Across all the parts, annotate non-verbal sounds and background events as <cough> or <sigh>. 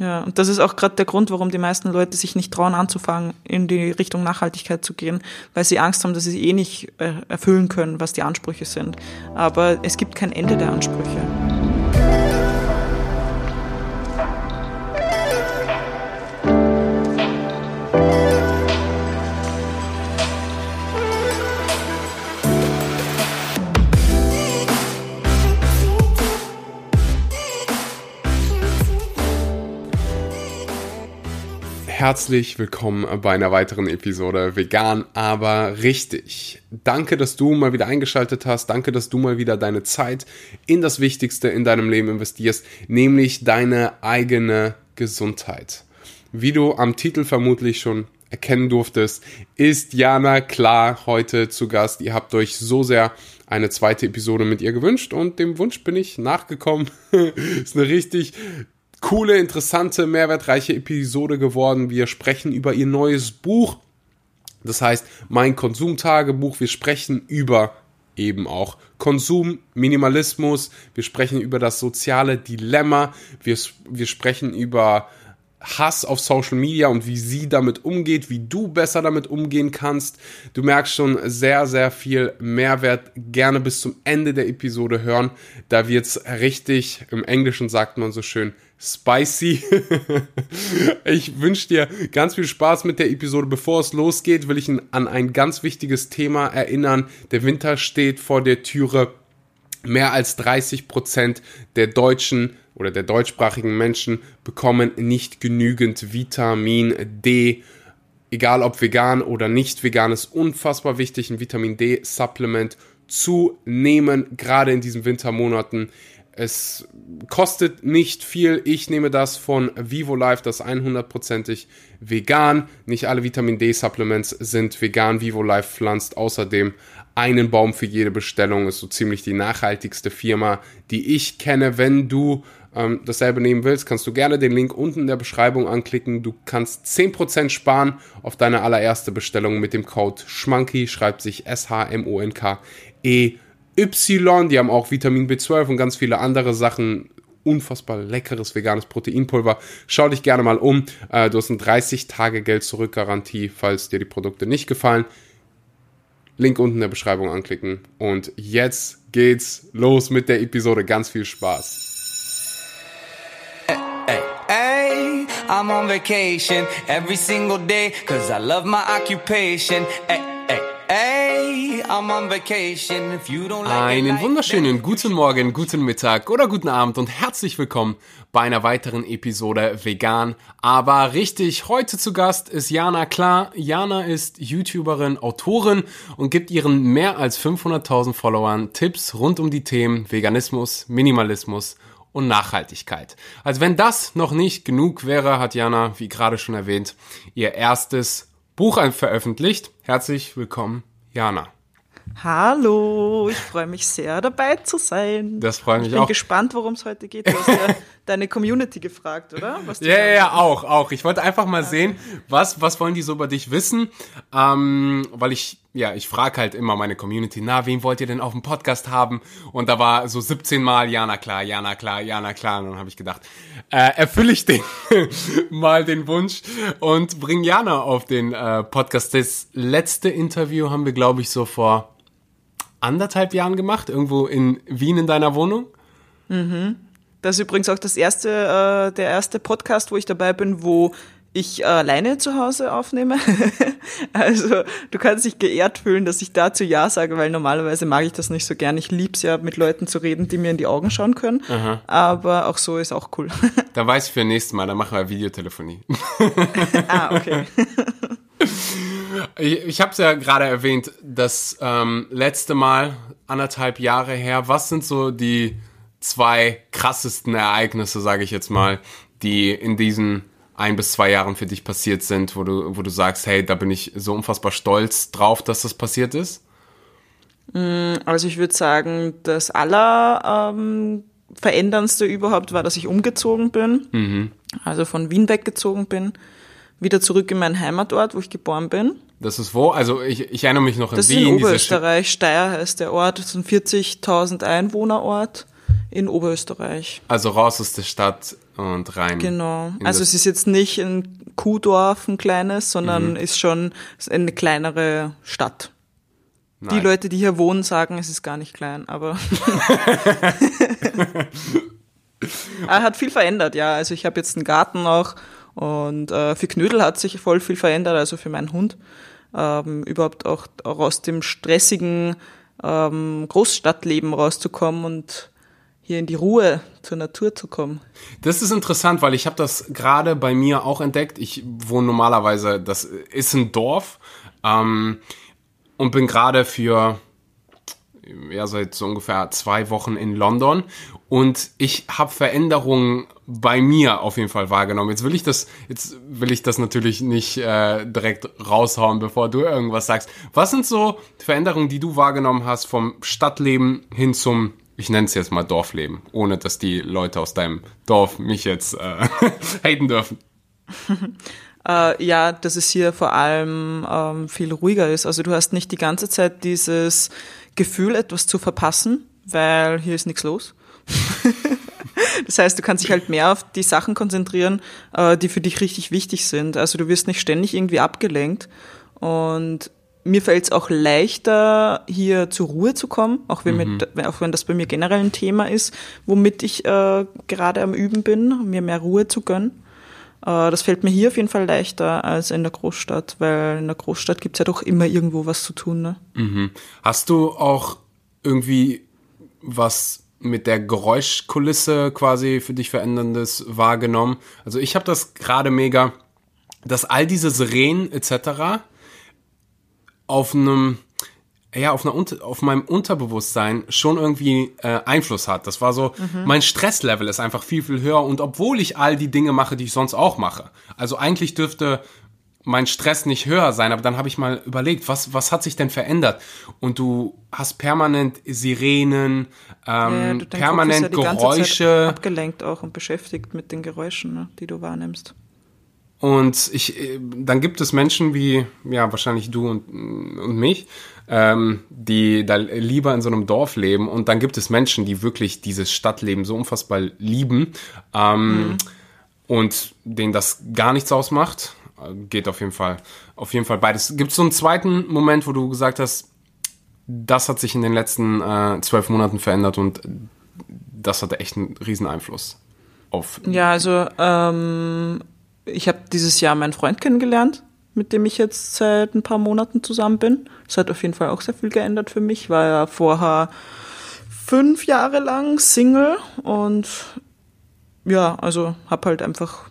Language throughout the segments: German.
Ja, und das ist auch gerade der Grund, warum die meisten Leute sich nicht trauen anzufangen, in die Richtung Nachhaltigkeit zu gehen, weil sie Angst haben, dass sie eh nicht äh, erfüllen können, was die Ansprüche sind. Aber es gibt kein Ende der Ansprüche. Herzlich willkommen bei einer weiteren Episode Vegan, aber richtig. Danke, dass du mal wieder eingeschaltet hast. Danke, dass du mal wieder deine Zeit in das Wichtigste in deinem Leben investierst, nämlich deine eigene Gesundheit. Wie du am Titel vermutlich schon erkennen durftest, ist Jana klar heute zu Gast. Ihr habt euch so sehr eine zweite Episode mit ihr gewünscht und dem Wunsch bin ich nachgekommen. <laughs> ist eine richtig coole, interessante, mehrwertreiche Episode geworden. Wir sprechen über ihr neues Buch. Das heißt, mein Konsumtagebuch. Wir sprechen über eben auch Konsum, Minimalismus. Wir sprechen über das soziale Dilemma. Wir, wir sprechen über Hass auf Social Media und wie sie damit umgeht, wie du besser damit umgehen kannst. Du merkst schon sehr, sehr viel Mehrwert. Gerne bis zum Ende der Episode hören. Da wird's richtig, im Englischen sagt man so schön, spicy. <laughs> ich wünsche dir ganz viel Spaß mit der Episode. Bevor es losgeht, will ich an ein ganz wichtiges Thema erinnern. Der Winter steht vor der Türe. Mehr als 30 Prozent der Deutschen oder der deutschsprachigen Menschen bekommen nicht genügend Vitamin D. Egal ob vegan oder nicht vegan, ist unfassbar wichtig, ein Vitamin D-Supplement zu nehmen, gerade in diesen Wintermonaten. Es kostet nicht viel. Ich nehme das von Vivo Life, das 100%ig vegan. Nicht alle Vitamin D Supplements sind vegan. Vivo Life pflanzt außerdem einen Baum für jede Bestellung. Ist so ziemlich die nachhaltigste Firma, die ich kenne. Wenn du ähm, dasselbe nehmen willst, kannst du gerne den Link unten in der Beschreibung anklicken. Du kannst 10% sparen auf deine allererste Bestellung mit dem Code SCHMANKY, schreibt sich S-H-M-O-N-K-E Y, die haben auch Vitamin B12 und ganz viele andere Sachen. Unfassbar leckeres veganes Proteinpulver. Schau dich gerne mal um. Äh, du hast eine 30-Tage-Geld-Zurück-Garantie, falls dir die Produkte nicht gefallen. Link unten in der Beschreibung anklicken. Und jetzt geht's los mit der Episode. Ganz viel Spaß. I'm on vacation every single day, cause I love my occupation. Hey. Einen wunderschönen guten Morgen, guten Mittag oder guten Abend und herzlich willkommen bei einer weiteren Episode Vegan, aber richtig. Heute zu Gast ist Jana Klar. Jana ist YouTuberin, Autorin und gibt ihren mehr als 500.000 Followern Tipps rund um die Themen Veganismus, Minimalismus und Nachhaltigkeit. Also wenn das noch nicht genug wäre, hat Jana, wie gerade schon erwähnt, ihr erstes Buch veröffentlicht. Herzlich willkommen, Jana. Hallo, ich freue mich sehr dabei zu sein. Das freut mich auch. Ich bin auch. gespannt, worum es heute geht. Du hast ja <laughs> deine Community gefragt, oder? ja, ja, ja, auch, auch. Ich wollte einfach mal sehen, was, was wollen die so über dich wissen? Ähm, weil ich, ja, ich frage halt immer meine Community, na, wen wollt ihr denn auf dem Podcast haben? Und da war so 17 Mal, ja, na klar, ja, na klar, ja, na klar. Und dann habe ich gedacht, äh, erfülle ich den <laughs> mal den Wunsch und bring Jana auf den äh, Podcast. Das letzte Interview haben wir, glaube ich, so vor anderthalb Jahren gemacht, irgendwo in Wien in deiner Wohnung. Mhm. Das ist übrigens auch das erste, äh, der erste Podcast, wo ich dabei bin, wo ich äh, alleine zu Hause aufnehme. <laughs> also du kannst dich geehrt fühlen, dass ich dazu Ja sage, weil normalerweise mag ich das nicht so gern. Ich lieb's ja, mit Leuten zu reden, die mir in die Augen schauen können. Aha. Aber auch so ist auch cool. <laughs> da weiß ich für nächstes Mal, dann machen wir Videotelefonie. <laughs> ah, okay. Ich, ich habe es ja gerade erwähnt, das ähm, letzte Mal, anderthalb Jahre her, was sind so die zwei krassesten Ereignisse, sage ich jetzt mal, die in diesen ein bis zwei Jahren für dich passiert sind, wo du, wo du sagst, hey, da bin ich so unfassbar stolz drauf, dass das passiert ist? Mm, also ich würde sagen, das aller ähm, veränderndste überhaupt war, dass ich umgezogen bin, mhm. also von Wien weggezogen bin wieder zurück in meinen Heimatort, wo ich geboren bin. Das ist wo? Also ich, ich erinnere mich noch an das Wien. Das ist in Oberösterreich. Steyr heißt der Ort. Das ist ein 40.000 Einwohnerort in Oberösterreich. Also raus aus der Stadt und rein. Genau. Also es ist jetzt nicht ein Kuhdorf, ein kleines, sondern mhm. ist schon eine kleinere Stadt. Nein. Die Leute, die hier wohnen, sagen, es ist gar nicht klein, aber er <laughs> hat viel verändert, ja. Also ich habe jetzt einen Garten auch und äh, für Knödel hat sich voll viel verändert, also für meinen Hund. Ähm, überhaupt auch, auch aus dem stressigen ähm, Großstadtleben rauszukommen und hier in die Ruhe zur Natur zu kommen. Das ist interessant, weil ich habe das gerade bei mir auch entdeckt. Ich wohne normalerweise, das ist ein Dorf ähm, und bin gerade für ja seit so ungefähr zwei Wochen in London und ich habe Veränderungen bei mir auf jeden Fall wahrgenommen. Jetzt will ich das, jetzt will ich das natürlich nicht äh, direkt raushauen, bevor du irgendwas sagst. Was sind so Veränderungen, die du wahrgenommen hast vom Stadtleben hin zum ich nenne es jetzt mal Dorfleben, ohne dass die Leute aus deinem Dorf mich jetzt äh, <laughs> haten dürfen. <laughs> äh, ja, dass es hier vor allem ähm, viel ruhiger ist. Also du hast nicht die ganze Zeit dieses Gefühl, etwas zu verpassen, weil hier ist nichts los. <laughs> das heißt, du kannst dich halt mehr auf die Sachen konzentrieren, äh, die für dich richtig wichtig sind. Also du wirst nicht ständig irgendwie abgelenkt und mir fällt es auch leichter, hier zur Ruhe zu kommen, auch wenn, mhm. mit, auch wenn das bei mir generell ein Thema ist, womit ich äh, gerade am Üben bin, mir mehr Ruhe zu gönnen. Äh, das fällt mir hier auf jeden Fall leichter als in der Großstadt, weil in der Großstadt gibt's ja doch immer irgendwo was zu tun. Ne? Mhm. Hast du auch irgendwie was mit der Geräuschkulisse quasi für dich veränderndes wahrgenommen? Also ich habe das gerade mega, dass all diese Sirenen etc auf einem ja, auf, einer, auf meinem Unterbewusstsein schon irgendwie äh, Einfluss hat. Das war so, mhm. mein Stresslevel ist einfach viel, viel höher und obwohl ich all die Dinge mache, die ich sonst auch mache. Also eigentlich dürfte mein Stress nicht höher sein, aber dann habe ich mal überlegt, was, was hat sich denn verändert? Und du hast permanent Sirenen, ähm, ja, permanent ja Geräusche. abgelenkt auch und beschäftigt mit den Geräuschen, ne, die du wahrnimmst. Und ich, äh, dann gibt es Menschen wie, ja, wahrscheinlich du und, und mich, ähm, die da lieber in so einem Dorf leben. Und dann gibt es Menschen, die wirklich dieses Stadtleben so unfassbar lieben ähm, mhm. und denen das gar nichts ausmacht. Geht auf jeden Fall, auf jeden Fall beides. Gibt es so einen zweiten Moment, wo du gesagt hast, das hat sich in den letzten äh, zwölf Monaten verändert und das hatte echt einen riesen Einfluss auf. Ja, also ähm, ich habe dieses Jahr meinen Freund kennengelernt, mit dem ich jetzt seit ein paar Monaten zusammen bin. Das hat auf jeden Fall auch sehr viel geändert für mich. War ja vorher fünf Jahre lang Single und ja, also habe halt einfach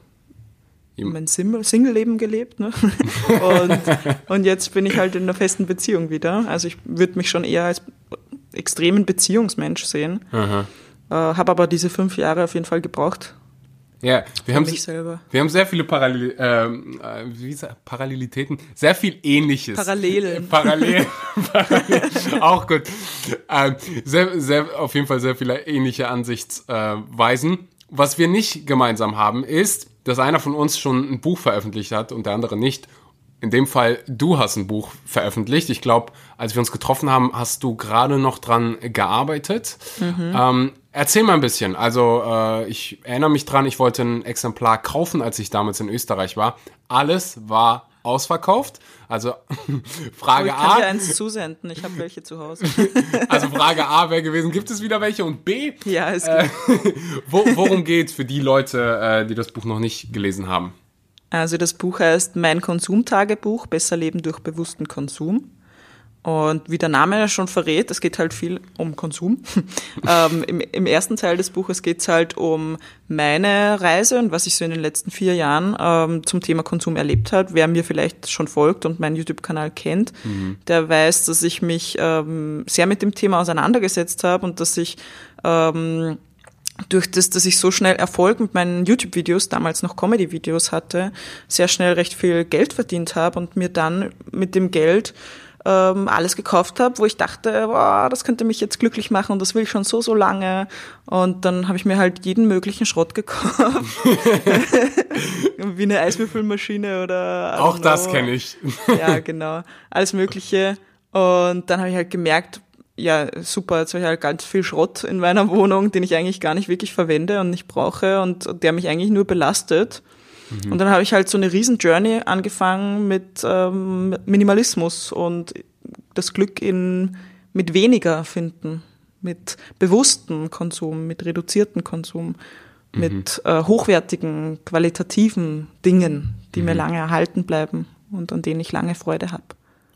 mein Single-Leben gelebt. Ne? <laughs> Und, und jetzt bin ich halt in einer festen Beziehung wieder. Also ich würde mich schon eher als extremen Beziehungsmensch sehen. Äh, habe aber diese fünf Jahre auf jeden Fall gebraucht, ja, wir haben, wir haben sehr viele Parallel, ähm, äh, wie Parallelitäten, sehr viel Ähnliches. Parallelen. <laughs> Parallel, parallel auch gut. Ähm, sehr, sehr, auf jeden Fall sehr viele ähnliche Ansichtsweisen. Was wir nicht gemeinsam haben, ist, dass einer von uns schon ein Buch veröffentlicht hat und der andere nicht. In dem Fall, du hast ein Buch veröffentlicht. Ich glaube, als wir uns getroffen haben, hast du gerade noch dran gearbeitet. Mhm. Ähm, Erzähl mal ein bisschen. Also äh, ich erinnere mich dran, ich wollte ein Exemplar kaufen, als ich damals in Österreich war. Alles war ausverkauft. Also <laughs> Frage oh, ich kann A. dir eins zusenden, ich habe welche zu Hause. <laughs> also Frage A wäre gewesen, gibt es wieder welche? Und B, ja, es äh, gibt. Äh, <laughs> wo, worum geht für die Leute, äh, die das Buch noch nicht gelesen haben? Also das Buch heißt Mein Konsumtagebuch, Besser Leben durch bewussten Konsum. Und wie der Name schon verrät, es geht halt viel um Konsum. <laughs> ähm, im, im, ersten Teil des Buches geht es halt um meine Reise und was ich so in den letzten vier Jahren ähm, zum Thema Konsum erlebt habe. Wer mir vielleicht schon folgt und meinen YouTube-Kanal kennt, mhm. der weiß, dass ich mich ähm, sehr mit dem Thema auseinandergesetzt habe und dass ich ähm, durch das, dass ich so schnell Erfolg mit meinen YouTube-Videos, damals noch Comedy-Videos hatte, sehr schnell recht viel Geld verdient habe und mir dann mit dem Geld ähm, alles gekauft habe, wo ich dachte, boah, das könnte mich jetzt glücklich machen und das will ich schon so, so lange. Und dann habe ich mir halt jeden möglichen Schrott gekauft. <laughs> Wie eine Eiswürfelmaschine oder. Auch das kenne ich. ja, genau. Alles Mögliche. Und dann habe ich halt gemerkt, ja, super, jetzt habe ich halt ganz viel Schrott in meiner Wohnung, den ich eigentlich gar nicht wirklich verwende und nicht brauche und der mich eigentlich nur belastet. Mhm. Und dann habe ich halt so eine riesen Journey angefangen mit ähm, Minimalismus und das Glück in mit weniger finden, mit bewusstem Konsum, mit reduziertem Konsum, mhm. mit äh, hochwertigen, qualitativen Dingen, die mhm. mir lange erhalten bleiben und an denen ich lange Freude habe.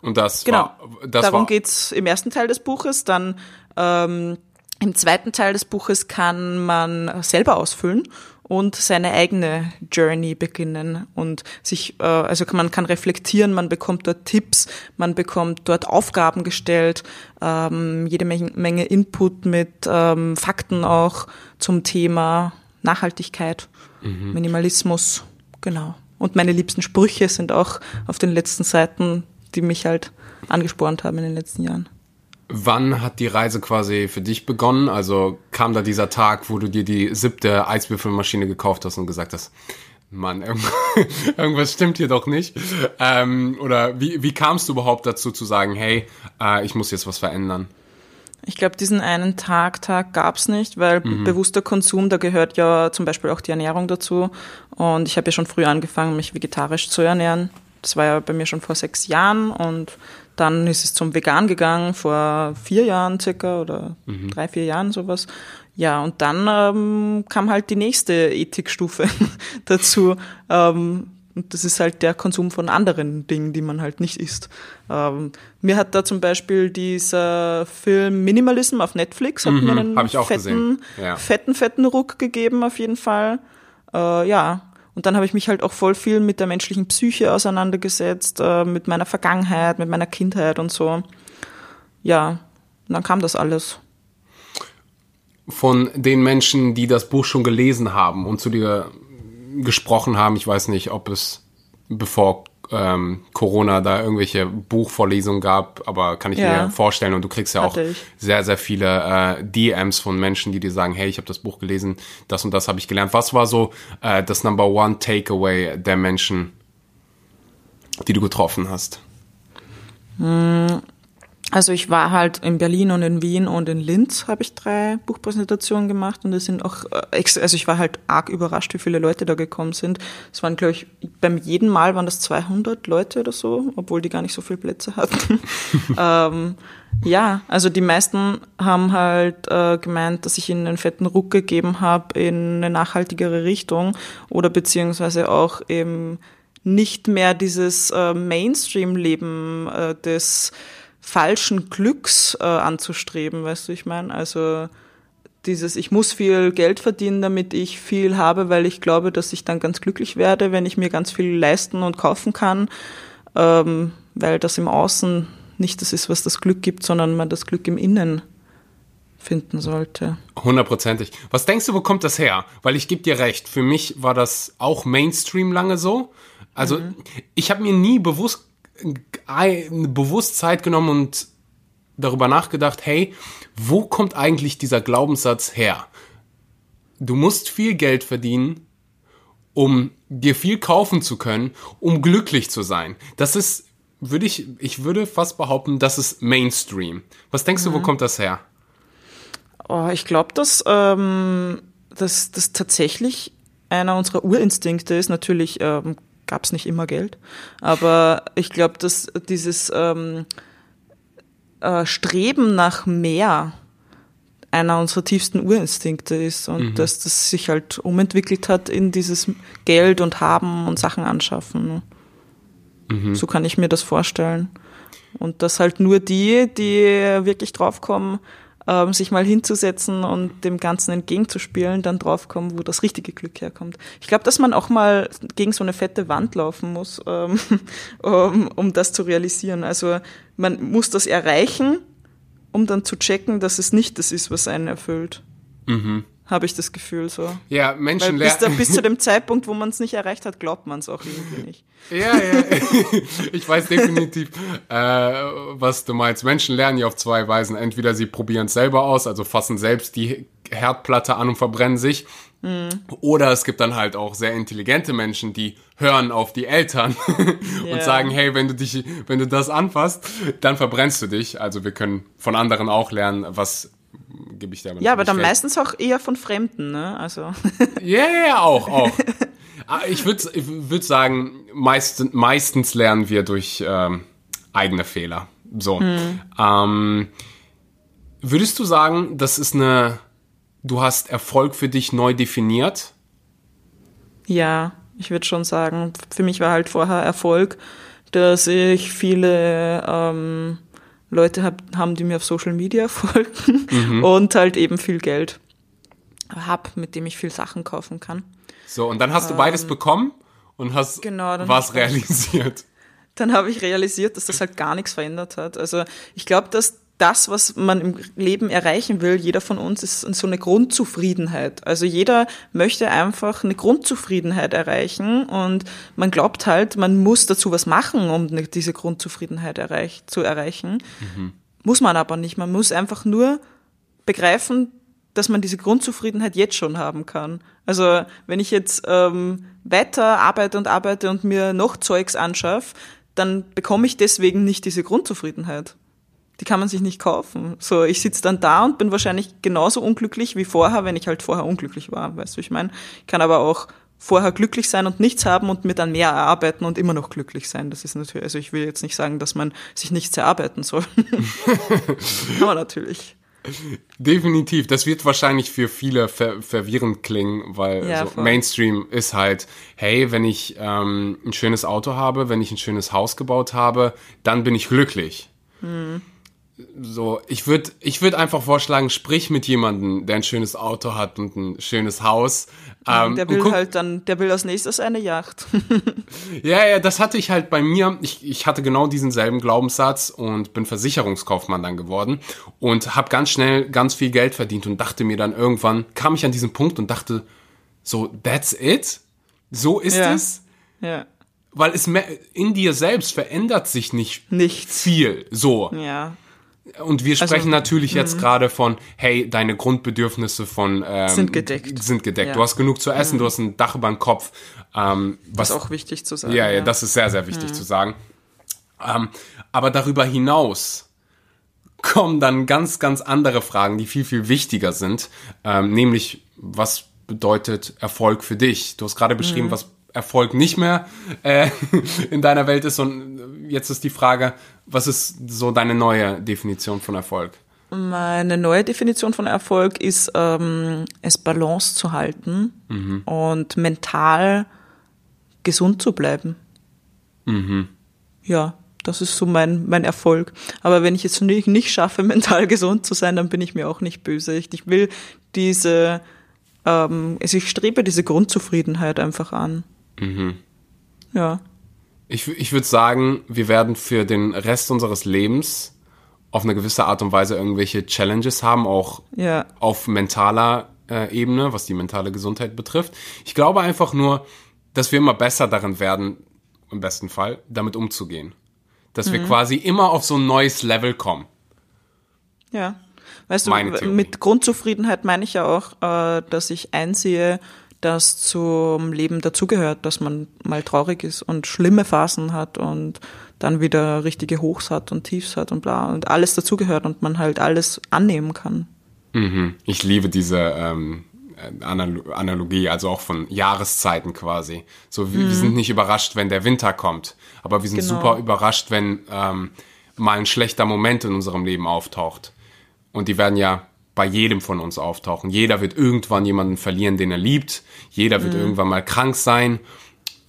Und das genau. war, das Darum war geht's im ersten Teil des Buches. Dann ähm, im zweiten Teil des Buches kann man selber ausfüllen und seine eigene Journey beginnen und sich, äh, also man kann reflektieren, man bekommt dort Tipps, man bekommt dort Aufgaben gestellt, ähm, jede Menge Input mit ähm, Fakten auch zum Thema Nachhaltigkeit, mhm. Minimalismus, genau. Und meine liebsten Sprüche sind auch auf den letzten Seiten, die mich halt angespornt haben in den letzten Jahren. Wann hat die Reise quasi für dich begonnen? Also kam da dieser Tag, wo du dir die siebte Eiswürfelmaschine gekauft hast und gesagt hast, Mann, <laughs> irgendwas stimmt hier doch nicht. Ähm, oder wie, wie kamst du überhaupt dazu zu sagen, hey, äh, ich muss jetzt was verändern? Ich glaube, diesen einen Tag, Tag gab's nicht, weil mhm. bewusster Konsum, da gehört ja zum Beispiel auch die Ernährung dazu. Und ich habe ja schon früh angefangen, mich vegetarisch zu ernähren. Das war ja bei mir schon vor sechs Jahren und dann ist es zum Vegan gegangen, vor vier Jahren circa oder mhm. drei, vier Jahren sowas. Ja, und dann ähm, kam halt die nächste Ethikstufe <laughs> dazu. Ähm, und das ist halt der Konsum von anderen Dingen, die man halt nicht isst. Ähm, mir hat da zum Beispiel dieser Film Minimalism auf Netflix hat mhm, mir einen fetten, ja. fetten, fetten Ruck gegeben auf jeden Fall. Äh, ja, und dann habe ich mich halt auch voll viel mit der menschlichen Psyche auseinandergesetzt, äh, mit meiner Vergangenheit, mit meiner Kindheit und so. Ja, und dann kam das alles. Von den Menschen, die das Buch schon gelesen haben und zu dir gesprochen haben, ich weiß nicht, ob es bevor ähm, Corona da irgendwelche Buchvorlesungen gab, aber kann ich ja. mir vorstellen und du kriegst ja auch sehr, sehr viele äh, DMs von Menschen, die dir sagen, hey, ich habe das Buch gelesen, das und das habe ich gelernt. Was war so äh, das Number One Takeaway der Menschen, die du getroffen hast? Hm, also ich war halt in Berlin und in Wien und in Linz habe ich drei Buchpräsentationen gemacht und es sind auch, äh, also ich war halt arg überrascht, wie viele Leute da gekommen sind. Es waren, glaube ich, beim jeden Mal waren das 200 Leute oder so, obwohl die gar nicht so viele Plätze hatten. <laughs> ähm, ja, also die meisten haben halt äh, gemeint, dass ich ihnen einen fetten Ruck gegeben habe in eine nachhaltigere Richtung oder beziehungsweise auch eben nicht mehr dieses äh, Mainstream-Leben äh, des falschen Glücks äh, anzustreben, weißt du, ich meine? Also dieses, ich muss viel Geld verdienen, damit ich viel habe, weil ich glaube, dass ich dann ganz glücklich werde, wenn ich mir ganz viel leisten und kaufen kann, ähm, weil das im Außen nicht das ist, was das Glück gibt, sondern man das Glück im Innen finden sollte. Hundertprozentig. Was denkst du, wo kommt das her? Weil ich gebe dir recht, für mich war das auch Mainstream lange so. Also mhm. ich habe mir nie bewusst bewusst Zeit genommen und darüber nachgedacht, hey, wo kommt eigentlich dieser Glaubenssatz her? Du musst viel Geld verdienen, um dir viel kaufen zu können, um glücklich zu sein. Das ist, würde ich, ich würde fast behaupten, das ist Mainstream. Was denkst mhm. du, wo mhm. kommt das her? Oh, ich glaube, dass, ähm, dass das tatsächlich einer unserer Urinstinkte ist. Natürlich ähm, gab es nicht immer Geld. Aber ich glaube, dass dieses ähm, äh, Streben nach mehr einer unserer tiefsten Urinstinkte ist und mhm. dass das sich halt umentwickelt hat in dieses Geld und Haben und Sachen anschaffen. Mhm. So kann ich mir das vorstellen. Und dass halt nur die, die wirklich draufkommen, ähm, sich mal hinzusetzen und dem Ganzen entgegenzuspielen, dann draufkommen, wo das richtige Glück herkommt. Ich glaube, dass man auch mal gegen so eine fette Wand laufen muss, <laughs> ähm, um, um das zu realisieren. Also man muss das erreichen, um dann zu checken, dass es nicht das ist, was einen erfüllt. Mhm habe ich das Gefühl so. Ja, Menschen lernen. Bis, bis, zu dem <laughs> Zeitpunkt, wo man es nicht erreicht hat, glaubt man es auch irgendwie nicht. Ja, ja, <laughs> ich weiß definitiv, äh, was du meinst. Menschen lernen ja auf zwei Weisen. Entweder sie probieren es selber aus, also fassen selbst die Herdplatte an und verbrennen sich. Mhm. Oder es gibt dann halt auch sehr intelligente Menschen, die hören auf die Eltern <laughs> und yeah. sagen, hey, wenn du dich, wenn du das anfasst, dann verbrennst du dich. Also wir können von anderen auch lernen, was gebe ich dir aber Ja, aber dann recht. meistens auch eher von Fremden, ne? Also. Ja, yeah, ja, auch, <laughs> auch. Ah, ich würde ich würd sagen, meist, meistens lernen wir durch ähm, eigene Fehler. So. Hm. Ähm, würdest du sagen, das ist eine, du hast Erfolg für dich neu definiert? Ja, ich würde schon sagen, für mich war halt vorher Erfolg, dass ich viele ähm, Leute hab, haben, die mir auf Social Media <laughs> folgen mhm. und halt eben viel Geld habe, mit dem ich viel Sachen kaufen kann. So, und dann hast du beides ähm, bekommen und hast genau, was realisiert. <laughs> Dann habe ich realisiert, dass das halt gar nichts verändert hat. Also ich glaube, dass das, was man im Leben erreichen will, jeder von uns ist so eine Grundzufriedenheit. Also jeder möchte einfach eine Grundzufriedenheit erreichen und man glaubt halt, man muss dazu was machen, um diese Grundzufriedenheit erreich zu erreichen. Mhm. Muss man aber nicht. Man muss einfach nur begreifen, dass man diese Grundzufriedenheit jetzt schon haben kann. Also wenn ich jetzt ähm, weiter arbeite und arbeite und mir noch Zeugs anschaffe, dann bekomme ich deswegen nicht diese Grundzufriedenheit die kann man sich nicht kaufen. So, ich sitze dann da und bin wahrscheinlich genauso unglücklich wie vorher, wenn ich halt vorher unglücklich war. Weißt du, ich meine, ich kann aber auch vorher glücklich sein und nichts haben und mir dann mehr erarbeiten und immer noch glücklich sein. Das ist natürlich, also ich will jetzt nicht sagen, dass man sich nichts erarbeiten soll. <laughs> Aber natürlich. Definitiv. Das wird wahrscheinlich für viele ver verwirrend klingen, weil ja, so Mainstream ist halt, hey, wenn ich ähm, ein schönes Auto habe, wenn ich ein schönes Haus gebaut habe, dann bin ich glücklich. Hm so, ich würde ich würd einfach vorschlagen, sprich mit jemandem, der ein schönes Auto hat und ein schönes Haus. Ähm, der will halt dann, der will als nächstes eine Yacht. <laughs> ja, ja, das hatte ich halt bei mir. Ich, ich hatte genau diesen selben Glaubenssatz und bin Versicherungskaufmann dann geworden und habe ganz schnell ganz viel Geld verdient und dachte mir dann irgendwann, kam ich an diesen Punkt und dachte, so, that's it? So ist ja. es? Ja. Weil es in dir selbst verändert sich nicht Nichts. viel. So. Ja. Und wir sprechen also, natürlich jetzt mhm. gerade von, hey, deine Grundbedürfnisse von ähm, sind gedeckt. Sind gedeckt. Ja. Du hast genug zu essen, mhm. du hast ein Dach über dem Kopf. Ähm, was, das ist auch wichtig zu sagen. Ja, ja, das ist sehr, sehr wichtig mhm. zu sagen. Ähm, aber darüber hinaus kommen dann ganz, ganz andere Fragen, die viel, viel wichtiger sind. Ähm, nämlich, was bedeutet Erfolg für dich? Du hast gerade beschrieben, mhm. was Erfolg nicht mehr äh, <laughs> in deiner Welt ist. Und jetzt ist die Frage, was ist so deine neue Definition von Erfolg? Meine neue Definition von Erfolg ist, ähm, es Balance zu halten mhm. und mental gesund zu bleiben. Mhm. Ja, das ist so mein, mein Erfolg. Aber wenn ich es nicht, nicht schaffe, <laughs> mental gesund zu sein, dann bin ich mir auch nicht böse. Ich, ich will diese, ähm, also ich strebe diese Grundzufriedenheit einfach an. Mhm. Ja. Ich, ich würde sagen, wir werden für den Rest unseres Lebens auf eine gewisse Art und Weise irgendwelche Challenges haben, auch ja. auf mentaler äh, Ebene, was die mentale Gesundheit betrifft. Ich glaube einfach nur, dass wir immer besser darin werden, im besten Fall, damit umzugehen. Dass mhm. wir quasi immer auf so ein neues Level kommen. Ja. Weißt du, mit Grundzufriedenheit meine ich ja auch, äh, dass ich einsehe, das zum Leben dazugehört, dass man mal traurig ist und schlimme Phasen hat und dann wieder richtige Hochs hat und Tiefs hat und bla und alles dazugehört und man halt alles annehmen kann. Mhm. Ich liebe diese ähm, Analogie, also auch von Jahreszeiten quasi. So, wir, mhm. wir sind nicht überrascht, wenn der Winter kommt, aber wir sind genau. super überrascht, wenn ähm, mal ein schlechter Moment in unserem Leben auftaucht. Und die werden ja bei jedem von uns auftauchen. Jeder wird irgendwann jemanden verlieren, den er liebt. Jeder wird mhm. irgendwann mal krank sein.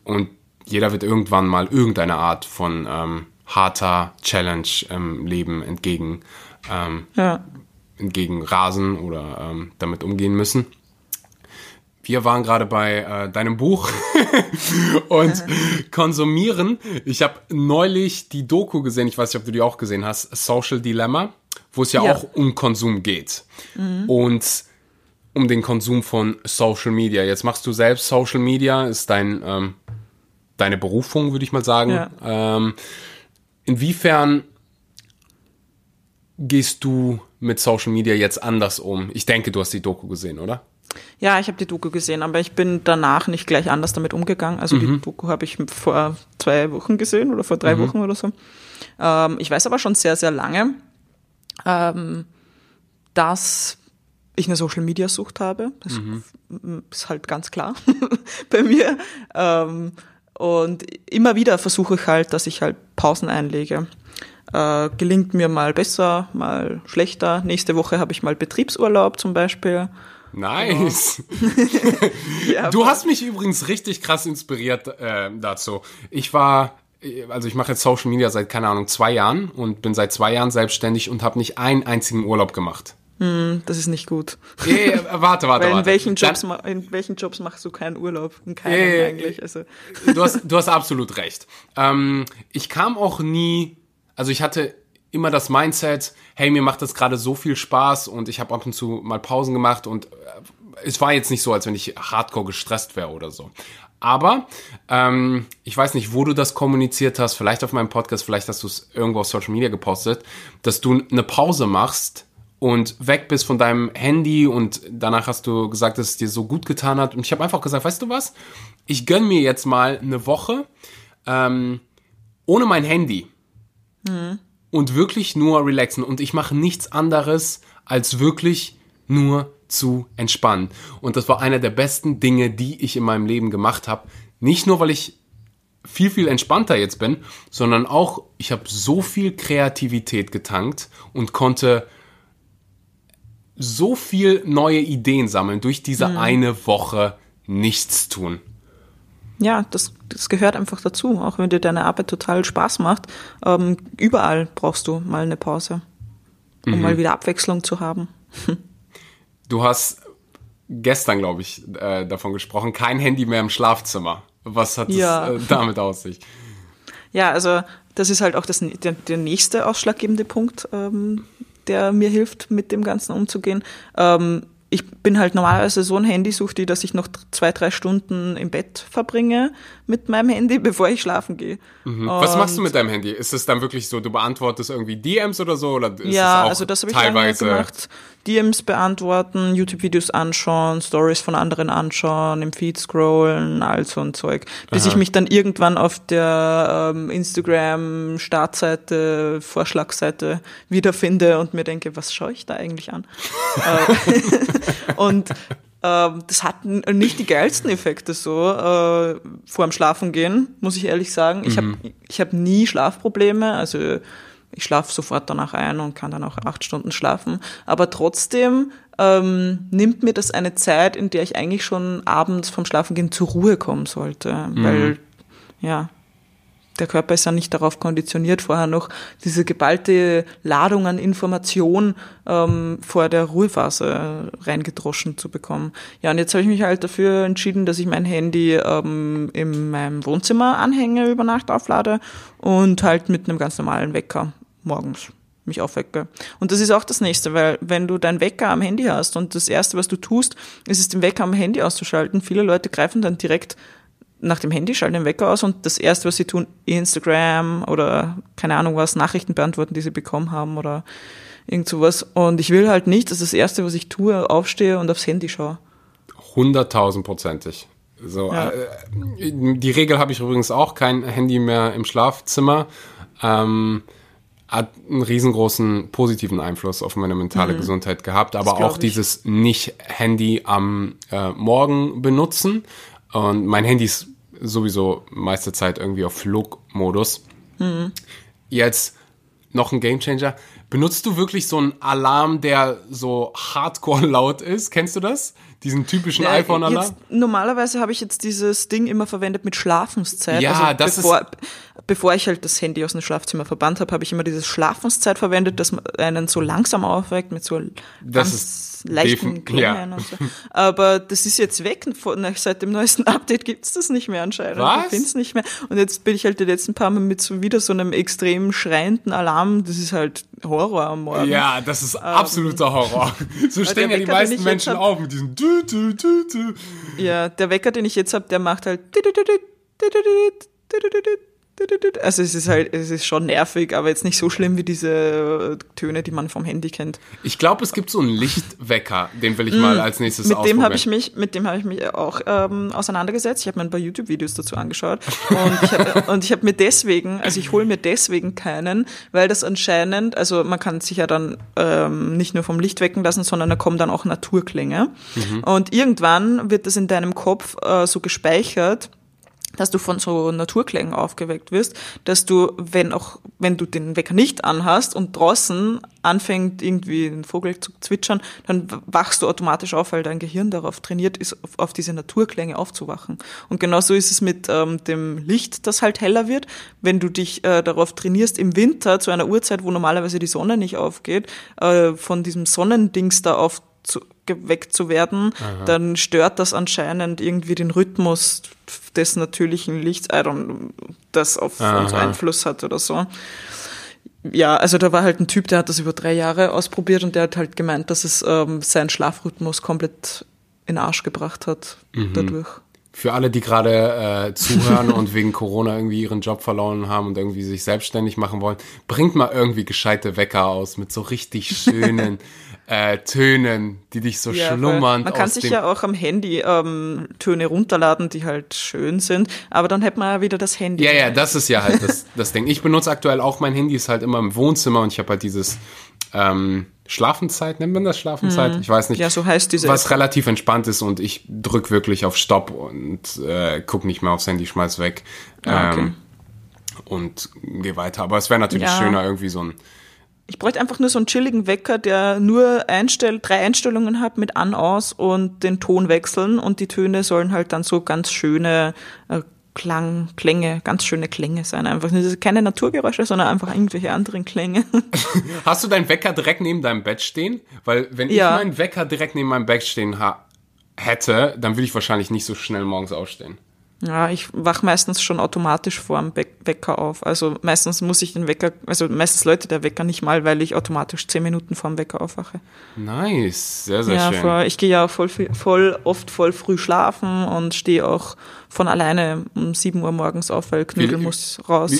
Und jeder wird irgendwann mal irgendeine Art von ähm, harter Challenge im Leben entgegen, ähm, ja. entgegen rasen oder ähm, damit umgehen müssen. Wir waren gerade bei äh, deinem Buch <laughs> und konsumieren. Ich habe neulich die Doku gesehen, ich weiß nicht, ob du die auch gesehen hast, Social Dilemma wo es ja, ja, auch um Konsum geht. Mhm. Und um den Konsum von Social Media. Jetzt machst du selbst Social Media, ist dein, ähm, deine Berufung, würde ich mal sagen. Ja. Ähm, inwiefern gehst du mit Social Media jetzt anders um? Ich denke, du hast die Doku gesehen, oder? Ja, ich habe die Doku gesehen, aber ich bin danach nicht gleich anders damit umgegangen. Also die Doku habe ich vor zwei Wochen gesehen oder vor drei Wochen oder so. Ähm, ich weiß aber schon sehr, sehr lange, ähm, dass ich eine Social Media Sucht habe. Das ist halt ganz klar <laughs> bei mir. Ähm, und immer wieder versuche ich halt, dass ich halt Pausen einlege. Äh, gelingt mir mal besser, mal schlechter. Nächste Woche habe ich mal Betriebsurlaub zum Beispiel. Nice. Ja, <laughs> Du hast mich übrigens richtig krass inspiriert äh, dazu. Ich war, also ich mache jetzt Social Media seit, keine Ahnung, zwei Jahren und bin seit zwei Jahren selbstständig und habe nicht einen einzigen Urlaub gemacht. Das ist nicht gut. Äh, warte, warte, Weil in warte. welchen, Jobs, Dann- in welchen Jobs machst du keinen Urlaub? In keinem Äh, eigentlich. Also, du hast, du hast absolut recht. Ähm, ich kam auch nie, also ich hatte immer das Mindset, hey, mir macht das gerade so viel Spaß und ich habe ab und zu mal Pausen gemacht und äh, es war jetzt nicht so, als wenn ich hardcore gestresst wäre oder so. Aber ähm, ich weiß nicht, wo du das kommuniziert hast, vielleicht auf meinem Podcast, vielleicht hast du es irgendwo auf Social Media gepostet, dass du eine Pause machst und weg bist von deinem Handy und danach hast du gesagt, dass es dir so gut getan hat. Und ich habe einfach gesagt, weißt du was? Ich gönn mir jetzt mal eine Woche ähm, ohne mein Handy und wirklich nur relaxen. Und ich mache nichts anderes, als wirklich nur zu entspannen. Und das war einer der besten Dinge, die ich in meinem Leben gemacht habe. Nicht nur, weil ich viel, viel entspannter jetzt bin, sondern auch, ich habe so viel Kreativität getankt und konnte so viel neue Ideen sammeln durch diese eine Woche nichts tun. ja, das, das gehört einfach dazu. Auch wenn dir deine Arbeit total Spaß macht. Ähm, überall brauchst du mal eine Pause, um Mhm. mal wieder Abwechslung zu haben. <laughs> Du hast gestern, glaube ich, äh, davon gesprochen, kein Handy mehr im Schlafzimmer. Was hat es Ja. äh, damit aus sich? Ja, also das ist halt auch das, der, der nächste ausschlaggebende Punkt, ähm, der mir hilft, mit dem Ganzen umzugehen. Ähm, ich bin halt normalerweise so ein Handysuchti, dass ich noch zwei, drei Stunden im Bett verbringe mit meinem Handy, <laughs> bevor ich schlafen gehe. Was machst du mit deinem Handy? Ist es dann wirklich so, du beantwortest irgendwie DMs oder so? Oder ist ja, auch also das habe ich teilweise gemacht. DMs beantworten, YouTube-Videos anschauen, Stories von anderen anschauen, im Feed scrollen, all so ein Zeug. Bis ich mich dann irgendwann auf der ähm, Instagram-Startseite, Vorschlagseite wiederfinde und mir denke, was schaue ich da eigentlich an? <laughs> <laughs> <laughs> Und ähm, das hat nicht die geilsten Effekte so äh, vor dem Schlafengehen, muss ich ehrlich sagen. Ich habe ich hab nie Schlafprobleme, also ich schlafe sofort danach ein und kann dann auch acht Stunden schlafen. Aber trotzdem ähm, nimmt mir das eine Zeit, in der ich eigentlich schon abends vom Schlafengehen zur Ruhe kommen sollte. Weil, ja, der Körper ist ja nicht darauf konditioniert, vorher noch diese geballte Ladung an Information ähm, vor der Ruhephase reingedroschen zu bekommen. Ja, und jetzt habe ich mich halt dafür entschieden, dass ich mein Handy ähm, in meinem Wohnzimmer anhänge, über Nacht auflade und halt mit einem ganz normalen Wecker morgens mich aufwecke. Und das ist auch das nächste, weil wenn du deinen Wecker am Handy hast und das erste, was du tust, ist es, den Wecker am Handy auszuschalten. Viele Leute greifen dann direkt nach dem Handy, schalten den Wecker aus und das erste, was sie tun, Instagram oder keine Ahnung was, Nachrichten beantworten, die sie bekommen haben oder irgend sowas. Und ich will halt nicht, dass das erste, was ich tue, aufstehe und aufs Handy schaue. Hunderttausendprozentig. So, Ja. äh, die Regel habe ich übrigens auch, kein Handy mehr im Schlafzimmer. Ähm, hat einen riesengroßen positiven Einfluss auf meine mentale Gesundheit gehabt, aber auch ich. dieses Nicht-Handy am äh, Morgen benutzen. Und mein Handy ist sowieso meiste Zeit irgendwie auf Flugmodus. Jetzt noch ein Gamechanger. Benutzt du wirklich so einen Alarm, der so hardcore <laughs> laut ist? Kennst du das? Diesen typischen Ja, iPhone-Alarm? jetzt, normalerweise habe ich jetzt dieses Ding immer verwendet mit Schlafenszeit. Ja, also das bevor, bevor ich halt das Handy aus dem Schlafzimmer verbannt habe, habe ich immer dieses Schlafenszeit verwendet, das einen so langsam aufweckt mit so ganz leichten Klängen ja. und so. Aber das ist jetzt weg. Seit dem neuesten Update gibt's das nicht mehr anscheinend. Was? Ich find's nicht mehr. Und jetzt bin ich halt die letzten paar Mal mit so wieder so einem extrem schreienden Alarm. Das ist halt Horror am Morgen. Ja, das ist absoluter Horror. So stehen ja die Wecker, meisten Menschen hab- auf mit diesem du, du, du, du. Ja, der Wecker, den ich jetzt habe, der macht halt Also es ist halt, es ist schon nervig, aber jetzt nicht so schlimm wie diese Töne, die man vom Handy kennt. Ich glaube, es gibt so einen Lichtwecker, den will ich mal als nächstes Mit dem habe ich mich, mit dem habe ich mich auch ähm, auseinandergesetzt. Ich habe mir ein paar YouTube-Videos dazu angeschaut und ich habe <laughs> habe mir deswegen, also ich hole mir deswegen keinen, weil das anscheinend, also man kann sich ja dann ähm, nicht nur vom Licht wecken lassen, sondern da kommen dann auch Naturklänge Mhm. und irgendwann wird das in deinem Kopf äh, so gespeichert dass du von so Naturklängen aufgeweckt wirst, dass du, wenn auch, wenn du den Wecker nicht anhast und draußen anfängt irgendwie ein Vogel zu zwitschern, dann wachst du automatisch auf, weil dein Gehirn darauf trainiert ist, auf, auf diese Naturklänge aufzuwachen. Und genauso ist es mit ähm, dem Licht, das halt heller wird. Wenn du dich äh, darauf trainierst, im Winter zu einer Uhrzeit, wo normalerweise die Sonne nicht aufgeht, äh, von diesem Sonnendings da auf zu, geweckt zu werden, dann stört das anscheinend irgendwie den Rhythmus des natürlichen Lichts, I don't, das auf Aha. uns Einfluss hat oder so. Ja, also da war halt ein Typ, der hat das über drei Jahre ausprobiert und der hat halt gemeint, dass es ähm, seinen Schlafrhythmus komplett in den Arsch gebracht hat dadurch. Für alle, die gerade äh, zuhören und wegen Corona irgendwie ihren Job verloren haben und irgendwie sich selbstständig machen wollen, bringt mal irgendwie gescheite Wecker aus mit so richtig schönen <laughs> äh, Tönen, die dich so Ja, voll. schlummernd Man kann sich ja auch am Handy ähm, Töne runterladen, die halt schön sind, aber dann hätte man ja wieder das Handy. Ja, ja, das ist ja halt das, das Ding. Ich benutze aktuell auch mein Handy, ist halt immer im Wohnzimmer und ich habe halt dieses ähm, Schlafenzeit, nennt man das Schlafenzeit? Ich weiß nicht. Ja, so heißt diese Was App. relativ entspannt ist und ich drück wirklich auf Stopp und äh, guck nicht mehr aufs Handy, schmeiß weg Ah, okay. ähm, und geh weiter. Aber es wäre natürlich Ja. schöner, irgendwie so ein Ich bräuchte einfach nur so einen chilligen Wecker, der nur einstell drei Einstellungen hat mit an, aus und den Ton wechseln und die Töne sollen halt dann so ganz schöne äh, Klang, Klänge, ganz schöne Klänge sein. Einfach keine Naturgeräusche, sondern einfach irgendwelche anderen Klänge. <laughs> Hast du deinen Wecker direkt neben deinem Bett stehen? Weil wenn Ja. ich meinen Wecker direkt neben meinem Bett stehen ha hätte, dann würde ich wahrscheinlich nicht so schnell morgens aufstehen. Ja, ich wach meistens schon automatisch vor dem Wecker auf. Also meistens muss ich den Wecker, also meistens läutet der Wecker nicht mal, weil ich automatisch zehn Minuten vor dem Wecker aufwache. Nice, sehr, sehr ja, schön. voll, ich gehe ja auch voll, voll oft voll früh schlafen und stehe auch von alleine um 7 Uhr morgens auf, weil Knödel Wie- muss raus.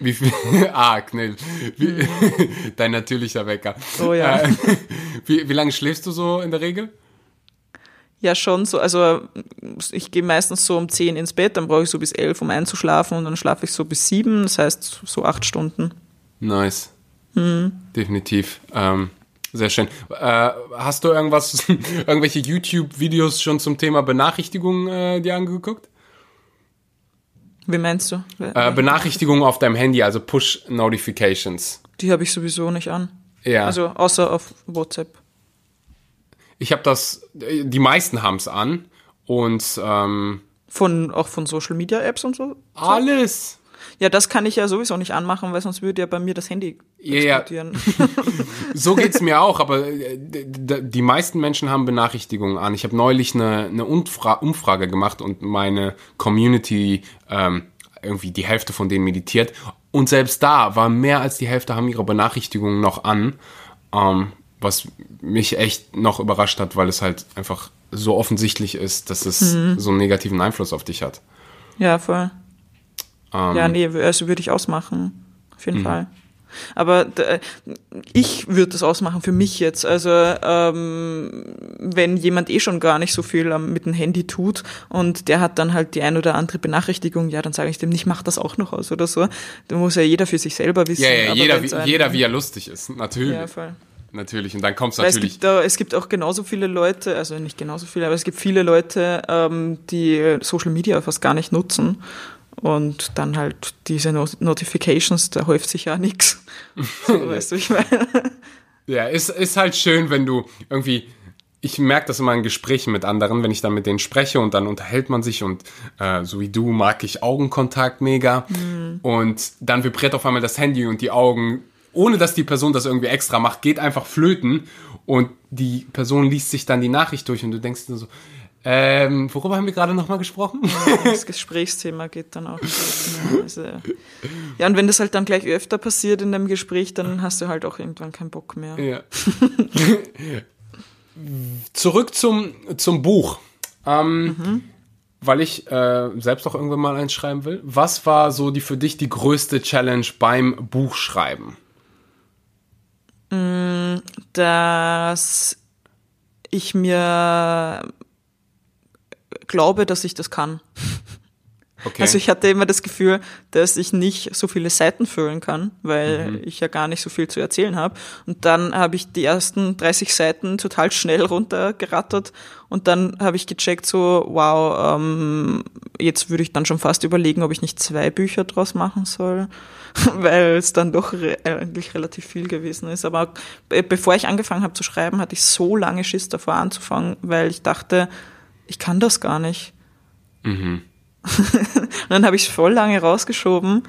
Wie viel? <laughs> Ah, Knill. Wie, <laughs> dein natürlicher Wecker. Oh ja. Äh, <laughs> wie, wie lange schläfst du so in der Regel? Ja, schon so. Also ich gehe meistens so um 10 ins Bett, dann brauche ich so bis 11, um einzuschlafen und dann schlafe ich so bis 7, das heißt so acht Stunden. Nice. Hm. Definitiv. Ähm, sehr schön. Äh, hast du irgendwas, <laughs> irgendwelche YouTube-Videos schon zum Thema Benachrichtigungen äh, dir angeguckt? Wie meinst du? Äh, Benachrichtigungen auf deinem Handy, also Push-Notifications. Die habe ich sowieso nicht an. Ja. Also außer auf WhatsApp. Ich habe das, äh, die meisten haben es an und ähm, Von, auch von Social Media Apps und so? alles. Ja, das kann ich ja sowieso nicht anmachen, weil sonst würde ja bei mir das Handy explodieren. <laughs> So geht's mir auch, aber äh, die meisten Menschen haben Benachrichtigungen an. Ich habe neulich eine, eine Umfra Umfrage gemacht und meine Community, ähm, irgendwie die Hälfte von denen meditiert. Und selbst da war mehr als die Hälfte haben ihre Benachrichtigungen noch an, ähm, was mich echt noch überrascht hat, weil es halt einfach so offensichtlich ist, dass es so einen negativen Einfluss auf dich hat. Ja, voll. Ähm, Ja, nee, also würde ich ausmachen. Auf jeden Fall. Aber d- ich würde das ausmachen für mich jetzt. Also ähm, wenn jemand eh schon gar nicht so viel mit dem Handy tut und der hat dann halt die ein oder andere Benachrichtigung, ja, dann sage ich dem nicht, mach das auch noch aus oder so. Da muss ja jeder für sich selber wissen. Ja, ja, jeder, wie, jeder, wie er lustig ist. <laughs> Natürlich. Ja, voll. Natürlich. Und dann kommt es natürlich. gibt, es gibt auch genauso viele Leute, also nicht genauso viele, aber es gibt viele Leute, ähm, die Social Media fast gar nicht nutzen. Und dann halt diese no Notifications, da häuft sich ja nichts. <laughs> So, weißt du, ich meine. Ja, ist, ist halt schön, wenn du irgendwie. Ich merke das immer in Gesprächen mit anderen, wenn ich dann mit denen spreche und dann unterhält man sich und äh, so wie du mag ich Augenkontakt mega. Und dann vibriert auf einmal das Handy und die Augen, ohne dass die Person das irgendwie extra macht, geht einfach flöten und die Person liest sich dann die Nachricht durch und du denkst dir so, ähm, worüber haben wir gerade nochmal gesprochen? Das <laughs> Gesprächsthema geht dann auch. Ja, also, ja, und wenn das halt dann gleich öfter passiert in dem Gespräch, dann hast du halt auch irgendwann keinen Bock mehr. Ja. <laughs> Zurück zum, zum Buch. Ähm, weil ich äh, selbst auch irgendwann mal eins schreiben will. Was war so die für dich die größte Challenge beim Buchschreiben? Dass ich mir glaube, dass ich das kann. Okay. Also ich hatte immer das Gefühl, dass ich nicht so viele Seiten füllen kann, weil Mhm. ich ja gar nicht so viel zu erzählen habe. Und dann habe ich die ersten 30 Seiten total schnell runtergerattert und dann habe ich gecheckt, so, wow, ähm, jetzt würde ich dann schon fast überlegen, ob ich nicht zwei Bücher draus machen soll, <laughs> weil es dann doch re eigentlich relativ viel gewesen ist. Aber be bevor ich angefangen habe zu schreiben, hatte ich so lange Schiss davor anzufangen, weil ich dachte, ich kann das gar nicht. Mhm. Und <laughs> dann habe ich es voll lange rausgeschoben.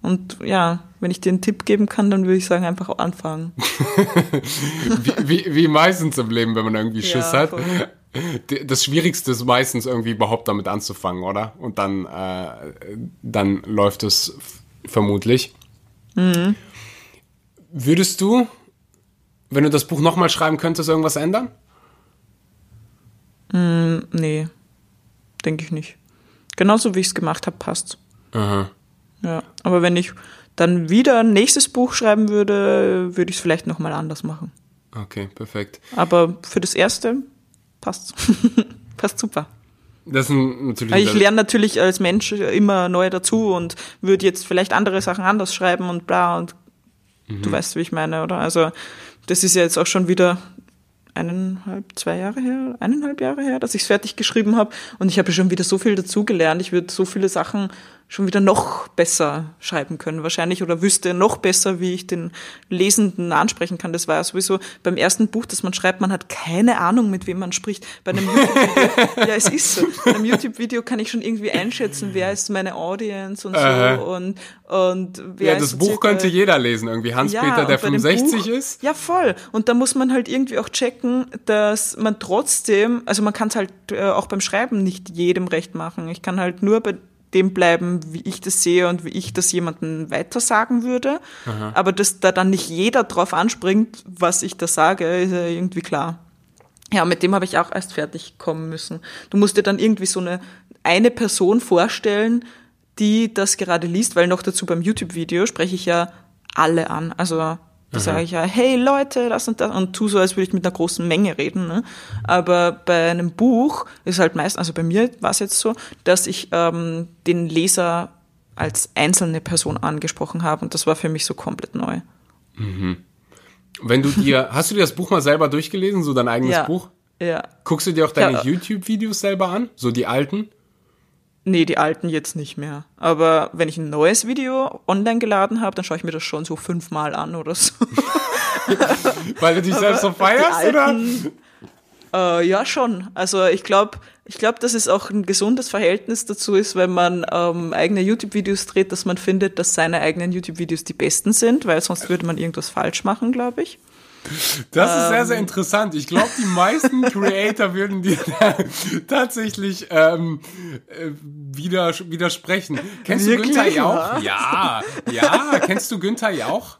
Und ja, wenn ich dir einen Tipp geben kann, dann würde ich sagen, einfach anfangen. <laughs> wie, wie, wie meistens im Leben, wenn man irgendwie Schiss Ja, hat. Das Schwierigste ist meistens irgendwie überhaupt damit anzufangen, oder? Und dann, äh, dann läuft es vermutlich. Mhm. Würdest du, wenn du das Buch nochmal schreiben könntest, irgendwas ändern? Nee, denke ich nicht. Genauso wie ich es gemacht habe, passt. Aha. Ja, aber wenn ich dann wieder ein nächstes Buch schreiben würde, würde ich es vielleicht nochmal anders machen. Okay, perfekt. Aber für das erste passt. <laughs> passt super. Das ist natürlich. Weil ich lerne natürlich als Mensch immer neu dazu und würde jetzt vielleicht andere Sachen anders schreiben und bla und du weißt, wie ich meine, oder? Also das ist ja jetzt auch schon wieder eineinhalb, zwei Jahre her, eineinhalb Jahre her, dass ich es fertig geschrieben habe und ich habe schon wieder so viel dazugelernt. Ich würde so viele Sachen schon wieder noch besser schreiben können wahrscheinlich oder wüsste noch besser, wie ich den Lesenden ansprechen kann. Das war ja sowieso beim ersten Buch, das man schreibt, man hat keine Ahnung, mit wem man spricht. Bei einem YouTube-Video, <laughs> ja, es ist so. Bei einem YouTube-Video kann ich schon irgendwie einschätzen, wer ist meine Audience und so Aha. und, und wer ja, ist das so Buch circa- könnte jeder lesen, irgendwie. Hans-Peter, und der bei dem 65 Buch, ist. Ja, voll. Und da muss man halt irgendwie auch checken, dass man trotzdem, also man kann es halt äh, auch beim Schreiben nicht jedem recht machen. Ich kann halt nur bei dem bleiben, wie ich das sehe und wie ich das jemandem weiter sagen würde. Aber dass da dann nicht jeder drauf anspringt, was ich da sage, ist ja irgendwie klar. Ja, mit dem habe ich auch erst fertig kommen müssen. Du musst dir dann irgendwie so eine, eine Person vorstellen, die das gerade liest, weil noch dazu beim YouTube-Video spreche ich ja alle an. Also da sage ich ja, hey Leute, das und das und tu so, als würde ich mit einer großen Menge reden. Ne? Aber bei einem Buch ist halt meist, also bei mir war es jetzt so, dass ich ähm, den Leser als einzelne Person angesprochen habe und das war für mich so komplett neu. Wenn du dir, <laughs> hast du dir das Buch mal selber durchgelesen, so dein eigenes Ja. Buch? Ja. Guckst du dir auch deine Ja. YouTube-Videos selber an? So die alten? Nee, die alten jetzt nicht mehr. Aber wenn ich ein neues Video online geladen habe, dann schaue ich mir das schon so fünfmal an oder so. <laughs> Weil du dich selbst so feierst, oder? alten, Äh, ja, schon. Also ich glaube, ich glaube, dass es auch ein gesundes Verhältnis dazu ist, wenn man ähm, eigene YouTube-Videos dreht, dass man findet, dass seine eigenen YouTube-Videos die besten sind, weil sonst würde man irgendwas falsch machen, glaube ich. Das ist sehr, Ähm. sehr interessant. Ich glaube, die meisten <laughs> Creator würden dir tatsächlich ähm, äh, wieder, widersprechen. Kennst Wirklich, du Günther Jauch? ja? Ja, ja. Kennst du Günther Jauch?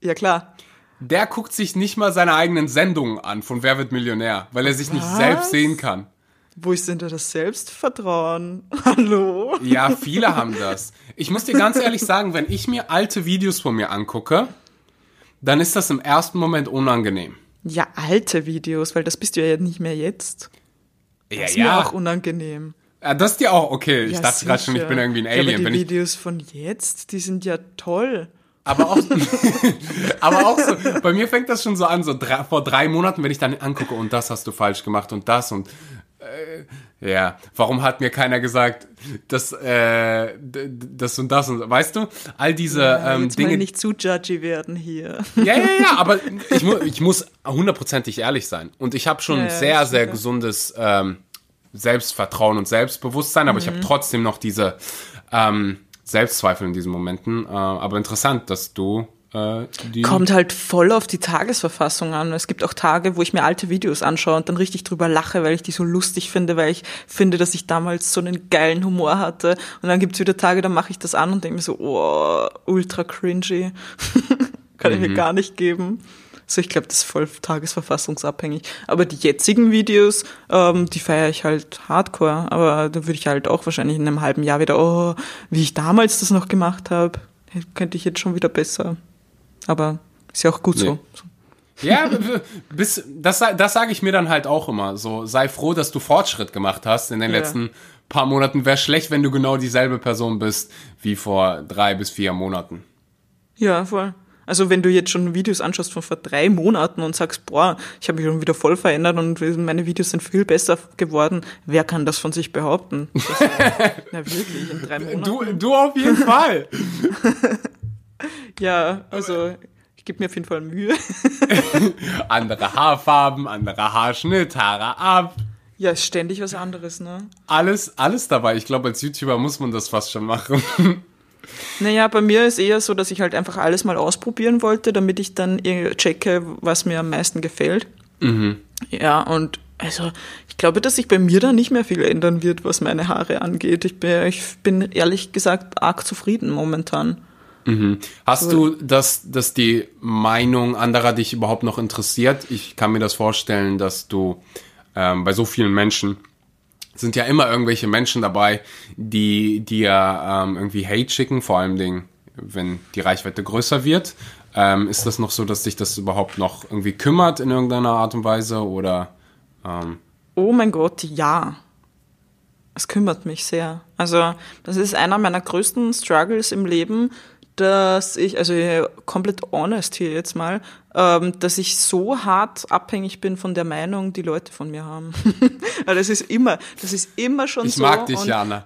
Ja, klar. Der guckt sich nicht mal seine eigenen Sendungen an von Wer wird Millionär, weil er sich nicht Was? selbst sehen kann. Wo ist denn da das Selbstvertrauen? <laughs> Hallo? Ja, viele haben das. Ich muss dir ganz ehrlich sagen, wenn ich mir alte Videos von mir angucke, dann ist das im ersten Moment unangenehm. Ja, alte Videos, weil das bist du ja nicht mehr jetzt. Ja, Das ist mir auch unangenehm. Ja, das ist dir auch okay. Ich Ja, dachte gerade schon, ich bin irgendwie ein Ja, Alien. aber die Wenn ich, Videos von jetzt, die sind ja toll. aber auch, <laughs> aber auch so, bei mir fängt das schon so an, so drei, vor drei Monaten, wenn ich dann angucke, und das hast du falsch gemacht und das und ja, warum hat mir keiner gesagt, dass äh, das und das und weißt du, all diese ähm, Jetzt Dinge. mal nicht zu judgy werden hier. Ja, ja, ja, aber <laughs> ich, mu ich muss hundertprozentig ehrlich sein. Und ich habe schon Ja, ja, sehr, sehr ja. gesundes ähm, Selbstvertrauen und Selbstbewusstsein, aber ich Mhm. habe trotzdem noch diese ähm, Selbstzweifel in diesen Momenten. Äh, aber interessant, dass du äh. Kommt halt voll auf die Tagesverfassung an. Es gibt auch Tage, wo ich mir alte Videos anschaue und dann richtig drüber lache, weil ich die so lustig finde, weil ich finde, dass ich damals so einen geilen Humor hatte. Und dann gibt's wieder Tage, da mache ich das an und denke mir so, oh, ultra cringy. <laughs> Kann ich Mhm. mir gar nicht geben. Also ich glaube, das ist voll tagesverfassungsabhängig. Aber die jetzigen Videos, ähm, die feiere ich halt hardcore. Aber da würde ich halt auch wahrscheinlich in einem halben Jahr wieder, oh, wie ich damals das noch gemacht habe, könnte ich jetzt schon wieder besser. Aber ist ja auch gut nee. so. Ja, bis, das, das sage ich mir dann halt auch immer. So, sei froh, dass du Fortschritt gemacht hast in den ja. letzten paar Monaten. Wäre schlecht, wenn du genau dieselbe Person bist wie vor drei bis vier Monaten. Ja, voll. Also wenn du jetzt schon Videos anschaust von vor drei Monaten und sagst, boah, ich habe mich schon wieder voll verändert und meine Videos sind viel besser geworden, wer kann das von sich behaupten? Das, <laughs> na wirklich, in drei Monaten. Du, du auf jeden Fall. <laughs> ja, also ich gebe mir auf jeden Fall Mühe. <laughs> andere Haarfarben, andere Haarschnitt, Haare ab. Ja, ist ständig was anderes, ne? Alles, alles dabei. Ich glaube, als YouTuber muss man das fast schon machen. <laughs> Naja, bei mir ist eher so, dass ich halt einfach alles mal ausprobieren wollte, damit ich dann checke, was mir am meisten gefällt. Mhm. Ja, und also ich glaube, dass sich bei mir da nicht mehr viel ändern wird, was meine Haare angeht. Ich bin, ich bin ehrlich gesagt arg zufrieden momentan. Mhm. Hast du, dass, dass die Meinung anderer dich überhaupt noch interessiert? Ich kann mir das vorstellen, dass du ähm, bei so vielen Menschen sind ja immer irgendwelche Menschen dabei, die dir ähm, irgendwie Hate schicken, vor allem Dingen, wenn die Reichweite größer wird. Ähm, ist das noch so, dass dich das überhaupt noch irgendwie kümmert in irgendeiner Art und Weise oder? Ähm? Oh mein Gott, ja. Es kümmert mich sehr. Also das ist einer meiner größten Struggles im Leben, dass ich, also komplett honest hier jetzt mal, ähm, dass ich so hart abhängig bin von der Meinung, die Leute von mir haben. <laughs> Das ist immer, das ist immer schon ich so. Ich mag dich, Jana.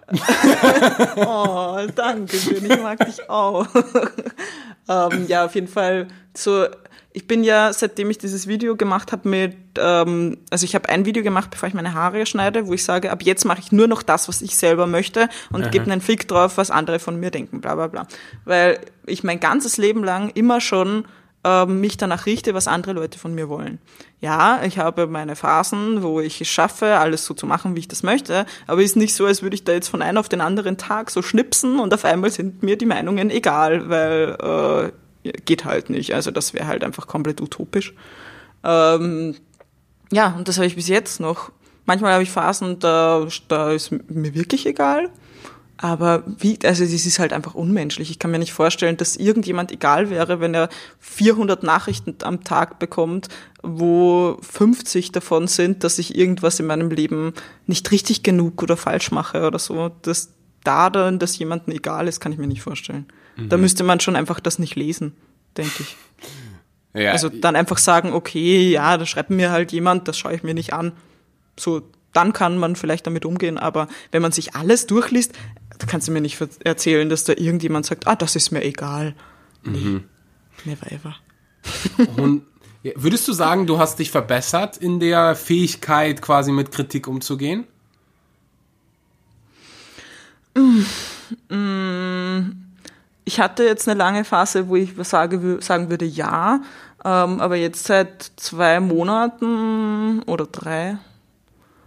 <laughs> oh, danke schön, ich mag dich auch. <laughs> ähm, ja, auf jeden Fall so ich bin ja, seitdem ich dieses Video gemacht habe mit, ähm, also ich habe ein Video gemacht, bevor ich meine Haare schneide, wo ich sage, ab jetzt mache ich nur noch das, was ich selber möchte und gebe einen Fick drauf, was andere von mir denken, bla bla bla. Weil ich mein ganzes Leben lang immer schon ähm, mich danach richte, was andere Leute von mir wollen. Ja, ich habe meine Phasen, wo ich es schaffe, alles so zu machen, wie ich das möchte, aber ist nicht so, als würde ich da jetzt von einem auf den anderen Tag so schnipsen und auf einmal sind mir die Meinungen egal, weil äh, geht halt nicht. Also das wäre halt einfach komplett utopisch. Ähm, ja, und das habe ich bis jetzt noch. Manchmal habe ich Phasen, da, da ist mir wirklich egal. Aber wie, also das ist halt einfach unmenschlich. Ich kann mir nicht vorstellen, dass irgendjemand egal wäre, wenn er 400 Nachrichten am Tag bekommt, wo 50 davon sind, dass ich irgendwas in meinem Leben nicht richtig genug oder falsch mache oder so. Dass da dann, dass jemandem egal ist, kann ich mir nicht vorstellen. Mhm. Da müsste man schon einfach das nicht lesen, denke ich. Ja. Also dann einfach sagen, okay, ja, da schreibt mir halt jemand, das schaue ich mir nicht an. So, dann kann man vielleicht damit umgehen, aber wenn man sich alles durchliest, kannst du mir nicht erzählen, dass da irgendjemand sagt, ah, das ist mir egal. Nee, mhm. never ever. <laughs> Und würdest du sagen, du hast dich verbessert in der Fähigkeit, quasi mit Kritik umzugehen? Mm, ich hatte jetzt eine lange Phase, wo ich sage, sagen würde, ja, ähm, aber jetzt seit zwei Monaten oder drei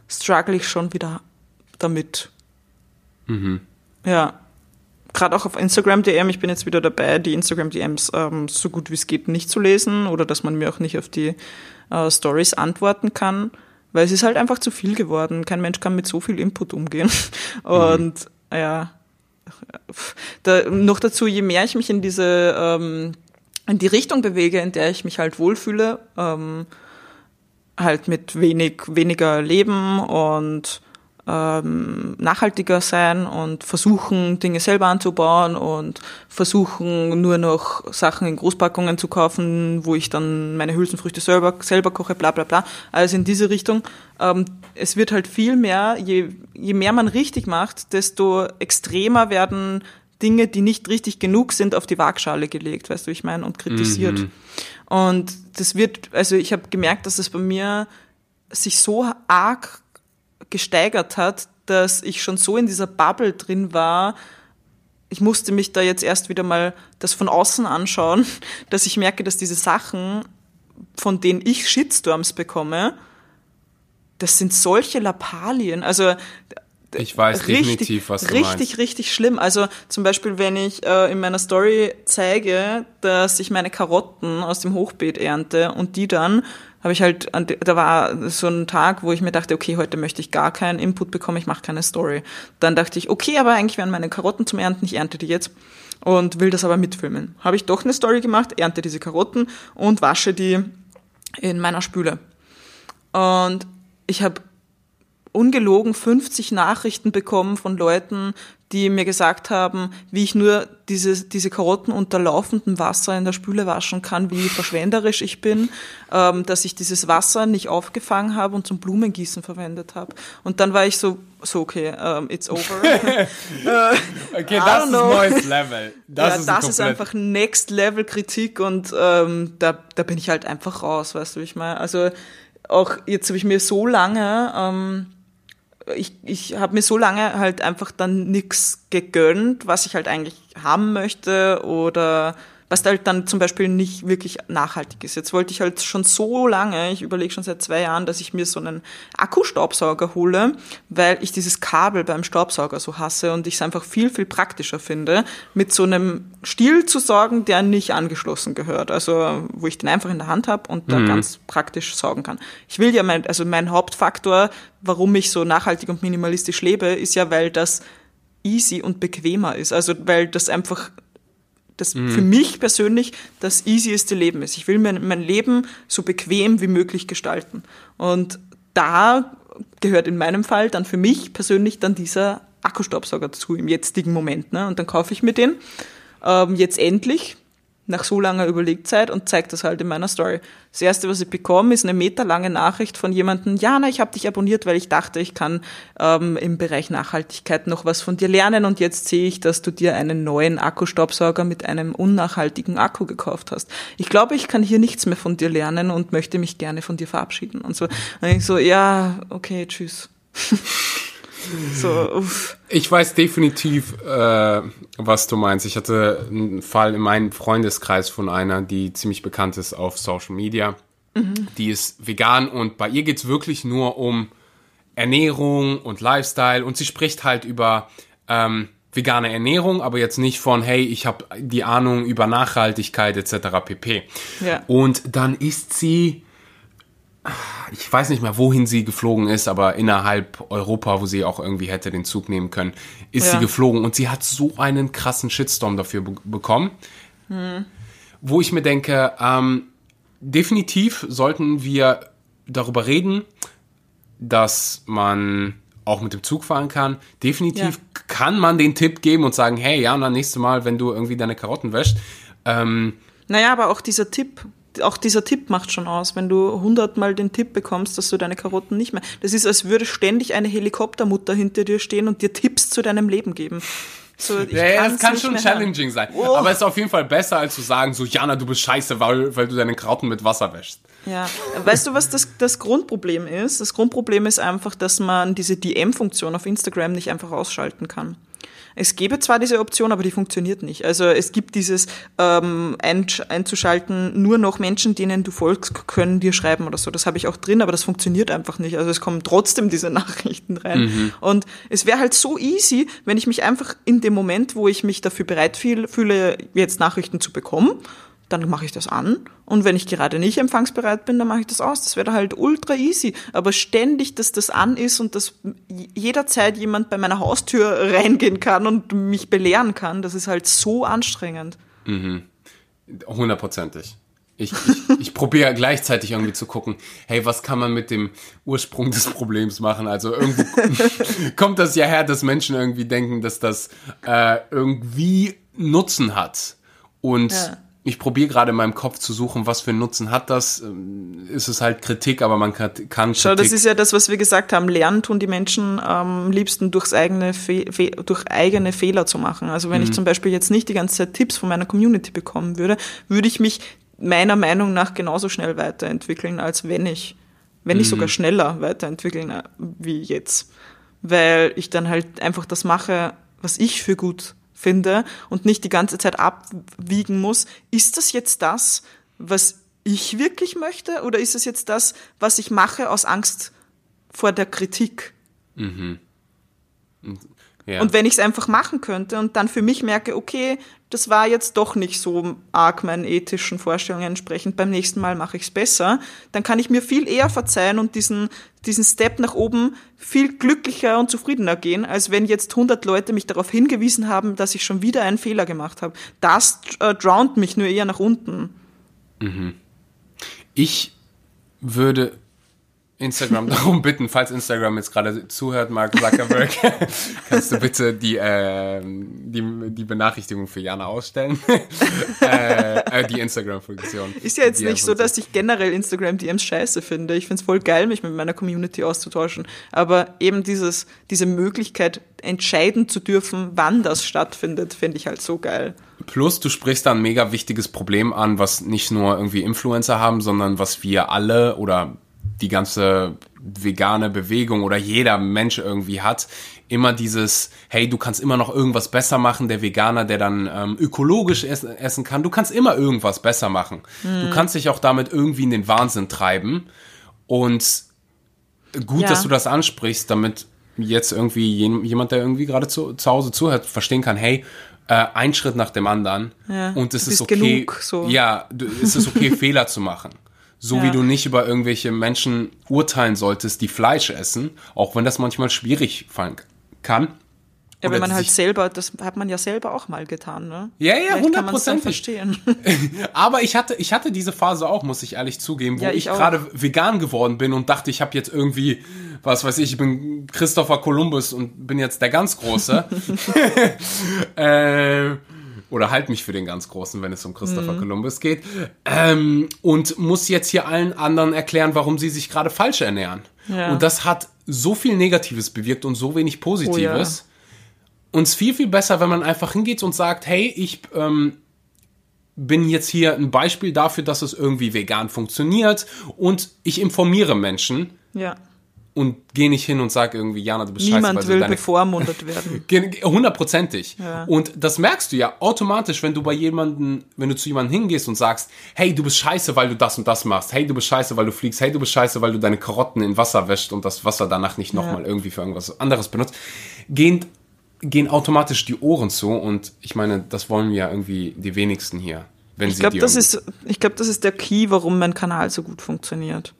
struggle ich schon wieder damit. Mhm. Ja. Gerade auch auf Instagram DM, ich bin jetzt wieder dabei, die Instagram DMs ähm, so gut wie es geht nicht zu lesen oder dass man mir auch nicht auf die äh, Stories antworten kann, weil es ist halt einfach zu viel geworden. Kein Mensch kann mit so viel Input umgehen. <laughs> Mhm. Und mhm. ja, da, noch dazu, je mehr ich mich in diese ähm, in die Richtung bewege, in der ich mich halt wohlfühle, ähm, halt mit wenig weniger Leben und ähm, nachhaltiger sein und versuchen, Dinge selber anzubauen und versuchen, nur noch Sachen in Großpackungen zu kaufen, wo ich dann meine Hülsenfrüchte selber, selber koche, bla bla bla. Also in diese Richtung. Ähm, es wird halt viel mehr, je, je mehr man richtig macht, desto extremer werden Dinge, die nicht richtig genug sind, auf die Waagschale gelegt, weißt du, ich meine, und kritisiert. Mhm. Und das wird, also ich habe gemerkt, dass es bei mir sich so arg gesteigert hat, dass ich schon so in dieser Bubble drin war, ich musste mich da jetzt erst wieder mal das von außen anschauen, <laughs> dass ich merke, dass diese Sachen, von denen ich Shitstorms bekomme, das sind solche Lappalien. Also Ich weiß richtig, definitiv, was du richtig, meinst. richtig schlimm. Also zum Beispiel, wenn ich äh, in meiner Story zeige, dass ich meine Karotten aus dem Hochbeet ernte und die dann habe ich halt, da war so ein Tag, wo ich mir dachte, okay, heute möchte ich gar keinen Input bekommen, ich mache keine Story. Dann dachte ich, okay, aber eigentlich wären meine Karotten zum Ernten, ich ernte die jetzt und will das aber mitfilmen. Habe ich doch eine Story gemacht, ernte diese Karotten und wasche die in meiner Spüle. Und ich habe ungelogen 50 Nachrichten bekommen von Leuten, die mir gesagt haben, wie ich nur diese, diese Karotten unter laufendem Wasser in der Spüle waschen kann, wie verschwenderisch ich bin, ähm, dass ich dieses Wasser nicht aufgefangen habe und zum Blumengießen verwendet habe. Und dann war ich so, so okay, um, it's over. <laughs> okay, das ist neues Level. Das, ja, ist, das ist einfach Next Level Kritik und ähm, da, da bin ich halt einfach raus, weißt du, wie ich meine. Also auch jetzt habe ich mir so lange, ähm, ich, ich habe mir so lange halt einfach dann nichts gegönnt, was ich halt eigentlich haben möchte oder was halt dann zum Beispiel nicht wirklich nachhaltig ist. Jetzt wollte ich halt schon so lange, ich überlege schon seit zwei Jahren, dass ich mir so einen Akkustaubsauger hole, weil ich dieses Kabel beim Staubsauger so hasse und ich es einfach viel, viel praktischer finde, mit so einem Stiel zu sorgen, der nicht angeschlossen gehört. Also wo ich den einfach in der Hand habe und da ganz praktisch saugen kann. Ich will ja mein, also mein Hauptfaktor, warum ich so nachhaltig und minimalistisch lebe, ist ja, weil das easy und bequemer ist. Also weil das einfach das für mich persönlich das easieste Leben ist. Ich will mein, mein Leben so bequem wie möglich gestalten. Und da gehört in meinem Fall dann für mich persönlich dann dieser Akkustaubsauger dazu im jetzigen Moment. Ne? Und dann kaufe ich mir den ähm, jetzt endlich nach so langer Überlegzeit und zeige das halt in meiner Story. Das erste, was ich bekomme, ist eine meterlange Nachricht von jemandem, Jana, ich habe dich abonniert, weil ich dachte, ich kann ähm, im Bereich Nachhaltigkeit noch was von dir lernen und jetzt sehe ich, dass du dir einen neuen Akkustaubsauger mit einem unnachhaltigen Akku gekauft hast. Ich glaube, ich kann hier nichts mehr von dir lernen und möchte mich gerne von dir verabschieden und so. Und ich so, ja, okay, tschüss. <laughs> so, uff. Ich weiß definitiv, äh, was du meinst. Ich hatte einen Fall in meinem Freundeskreis von einer, die ziemlich bekannt ist auf Social Media. Die ist vegan und bei ihr geht's wirklich nur um Ernährung und Lifestyle und sie spricht halt über ähm, vegane Ernährung, aber jetzt nicht von, hey, ich habe die Ahnung über Nachhaltigkeit etc. pp. Ja. Und dann ist sie ich weiß nicht mehr, wohin sie geflogen ist, aber innerhalb Europa, wo sie auch irgendwie hätte den Zug nehmen können, ist Ja. sie geflogen und sie hat so einen krassen Shitstorm dafür be bekommen, wo ich mir denke, ähm, definitiv sollten wir darüber reden, dass man auch mit dem Zug fahren kann. Definitiv Ja. kann man den Tipp geben und sagen, hey, ja, na, nächstes Mal, wenn du irgendwie deine Karotten wäschst, ähm, Naja, aber auch dieser Tipp, auch dieser Tipp macht schon aus, wenn du hundertmal den Tipp bekommst, dass du deine Karotten nicht mehr. Das ist, als würde ständig eine Helikoptermutter hinter dir stehen und dir Tipps zu deinem Leben geben. So, Ja, ja, es kann schon challenging sein. Oh. Aber es ist auf jeden Fall besser, als zu sagen, so, Jana, du bist scheiße, weil, weil du deine Karotten mit Wasser wäschst. Ja, weißt du, was das, das Grundproblem ist? Das Grundproblem ist einfach, dass man diese DM-Funktion auf Instagram nicht einfach ausschalten kann. Es gäbe zwar diese Option, aber die funktioniert nicht. Also es gibt dieses ähm, einzuschalten, nur noch Menschen, denen du folgst, können dir schreiben oder so. Das habe ich auch drin, aber das funktioniert einfach nicht. Also es kommen trotzdem diese <laughs> Nachrichten rein. Und es wäre halt so easy, wenn ich mich einfach in dem Moment, wo ich mich dafür bereit fühl- fühle, jetzt Nachrichten zu bekommen, dann mache ich das an. Und wenn ich gerade nicht empfangsbereit bin, dann mache ich das aus. Das wäre halt ultra easy. Aber ständig, dass das an ist und dass jederzeit jemand bei meiner Haustür reingehen kann und mich belehren kann, das ist halt so anstrengend. Hundertprozentig. Ich, ich, <laughs> ich probiere gleichzeitig irgendwie zu gucken, hey, was kann man mit dem Ursprung des Problems machen? Also irgendwo <laughs> kommt das ja her, dass Menschen irgendwie denken, dass das äh, irgendwie Nutzen hat. Und Ja. Ich probiere gerade in meinem Kopf zu suchen, was für einen Nutzen hat das. Ähm, Ist es halt Kritik, aber man kann, kann Schau, Kritik das ist ja das, was wir gesagt haben. Lernen tun die Menschen am liebsten durchs eigene Fe Fe durch eigene Fehler zu machen. Also wenn ich zum Beispiel jetzt nicht die ganze Zeit Tipps von meiner Community bekommen würde, würde ich mich meiner Meinung nach genauso schnell weiterentwickeln, als wenn ich, wenn nicht sogar schneller weiterentwickeln äh, wie jetzt. Weil ich dann halt einfach das mache, was ich für gut finde und nicht die ganze Zeit abwiegen muss, ist das jetzt das, was ich wirklich möchte oder ist es jetzt das, was ich mache aus Angst vor der Kritik? Ja. Und wenn ich es einfach machen könnte und dann für mich merke, okay, das war jetzt doch nicht so arg meinen ethischen Vorstellungen entsprechend, beim nächsten Mal mache ich es besser, dann kann ich mir viel eher verzeihen und diesen, diesen Step nach oben viel glücklicher und zufriedener gehen, als wenn jetzt 100 Leute mich darauf hingewiesen haben, dass ich schon wieder einen Fehler gemacht habe. Das äh, drownt mich nur eher nach unten. Mhm. Ich würde Instagram <laughs> darum bitten, falls Instagram jetzt gerade zuhört, Mark Zuckerberg, <laughs> kannst du bitte die, äh, die, die Benachrichtigung für Jana ausstellen? <laughs> äh, äh, die Instagram-Funktion. Ist ja jetzt nicht so, dass ich generell Instagram-DMs scheiße finde. Ich finde es voll geil, mich mit meiner Community auszutauschen. Aber eben dieses, diese Möglichkeit, entscheiden zu dürfen, wann das stattfindet, finde ich halt so geil. Plus, du sprichst da ein mega wichtiges Problem an, was nicht nur irgendwie Influencer haben, sondern was wir alle oder die ganze vegane Bewegung oder jeder Mensch irgendwie hat, immer dieses, hey, du kannst immer noch irgendwas besser machen, der Veganer, der dann ähm, ökologisch essen, essen kann, du kannst immer irgendwas besser machen. Mhm. Du kannst dich auch damit irgendwie in den Wahnsinn treiben. Und gut, ja. dass du das ansprichst, damit jetzt irgendwie jemand, der irgendwie gerade zu, zu Hause zuhört, verstehen kann, hey, äh, ein Schritt nach dem anderen ja, und es ist okay, genug, so. ja, es ist okay, <laughs> Fehler zu machen. So ja. wie du nicht über irgendwelche Menschen urteilen solltest, die Fleisch essen, auch wenn das manchmal schwierig fallen kann. Ja, wenn man halt selber, das hat man ja selber auch mal getan, ne? Ja, ja, hundertprozentig. verstehen. <laughs> Aber ich hatte, ich hatte diese Phase auch, muss ich ehrlich zugeben, wo ja, ich, ich gerade vegan geworden bin und dachte, ich habe jetzt irgendwie, was weiß ich, ich bin Christopher Columbus und bin jetzt der ganz Große. <laughs> <laughs> äh, oder halt mich für den ganz Großen, wenn es um Christopher mhm. Columbus geht, ähm, und muss jetzt hier allen anderen erklären, warum sie sich gerade falsch ernähren. Ja. Und das hat so viel Negatives bewirkt und so wenig Positives. Oh, ja. Und es viel, viel besser, wenn man einfach hingeht und sagt, hey, ich ähm, bin jetzt hier ein Beispiel dafür, dass es irgendwie vegan funktioniert und ich informiere Menschen. Ja und geh nicht hin und sag irgendwie, Jana, du bist Niemand scheiße. Niemand will deine bevormundet <laughs> werden. Hundertprozentig. Ja. Und das merkst du ja automatisch, wenn du bei jemanden, wenn du zu jemandem hingehst und sagst, hey, du bist scheiße, weil du das und das machst. Hey, du bist scheiße, weil du fliegst. Hey, du bist scheiße, weil du deine Karotten in Wasser wäscht und das Wasser danach nicht nochmal ja. irgendwie für irgendwas anderes benutzt. Gehen, gehen automatisch die Ohren zu und ich meine, das wollen ja irgendwie die wenigsten hier. Wenn ich glaube, das ist, ich glaube, das ist der Key, warum mein Kanal so gut funktioniert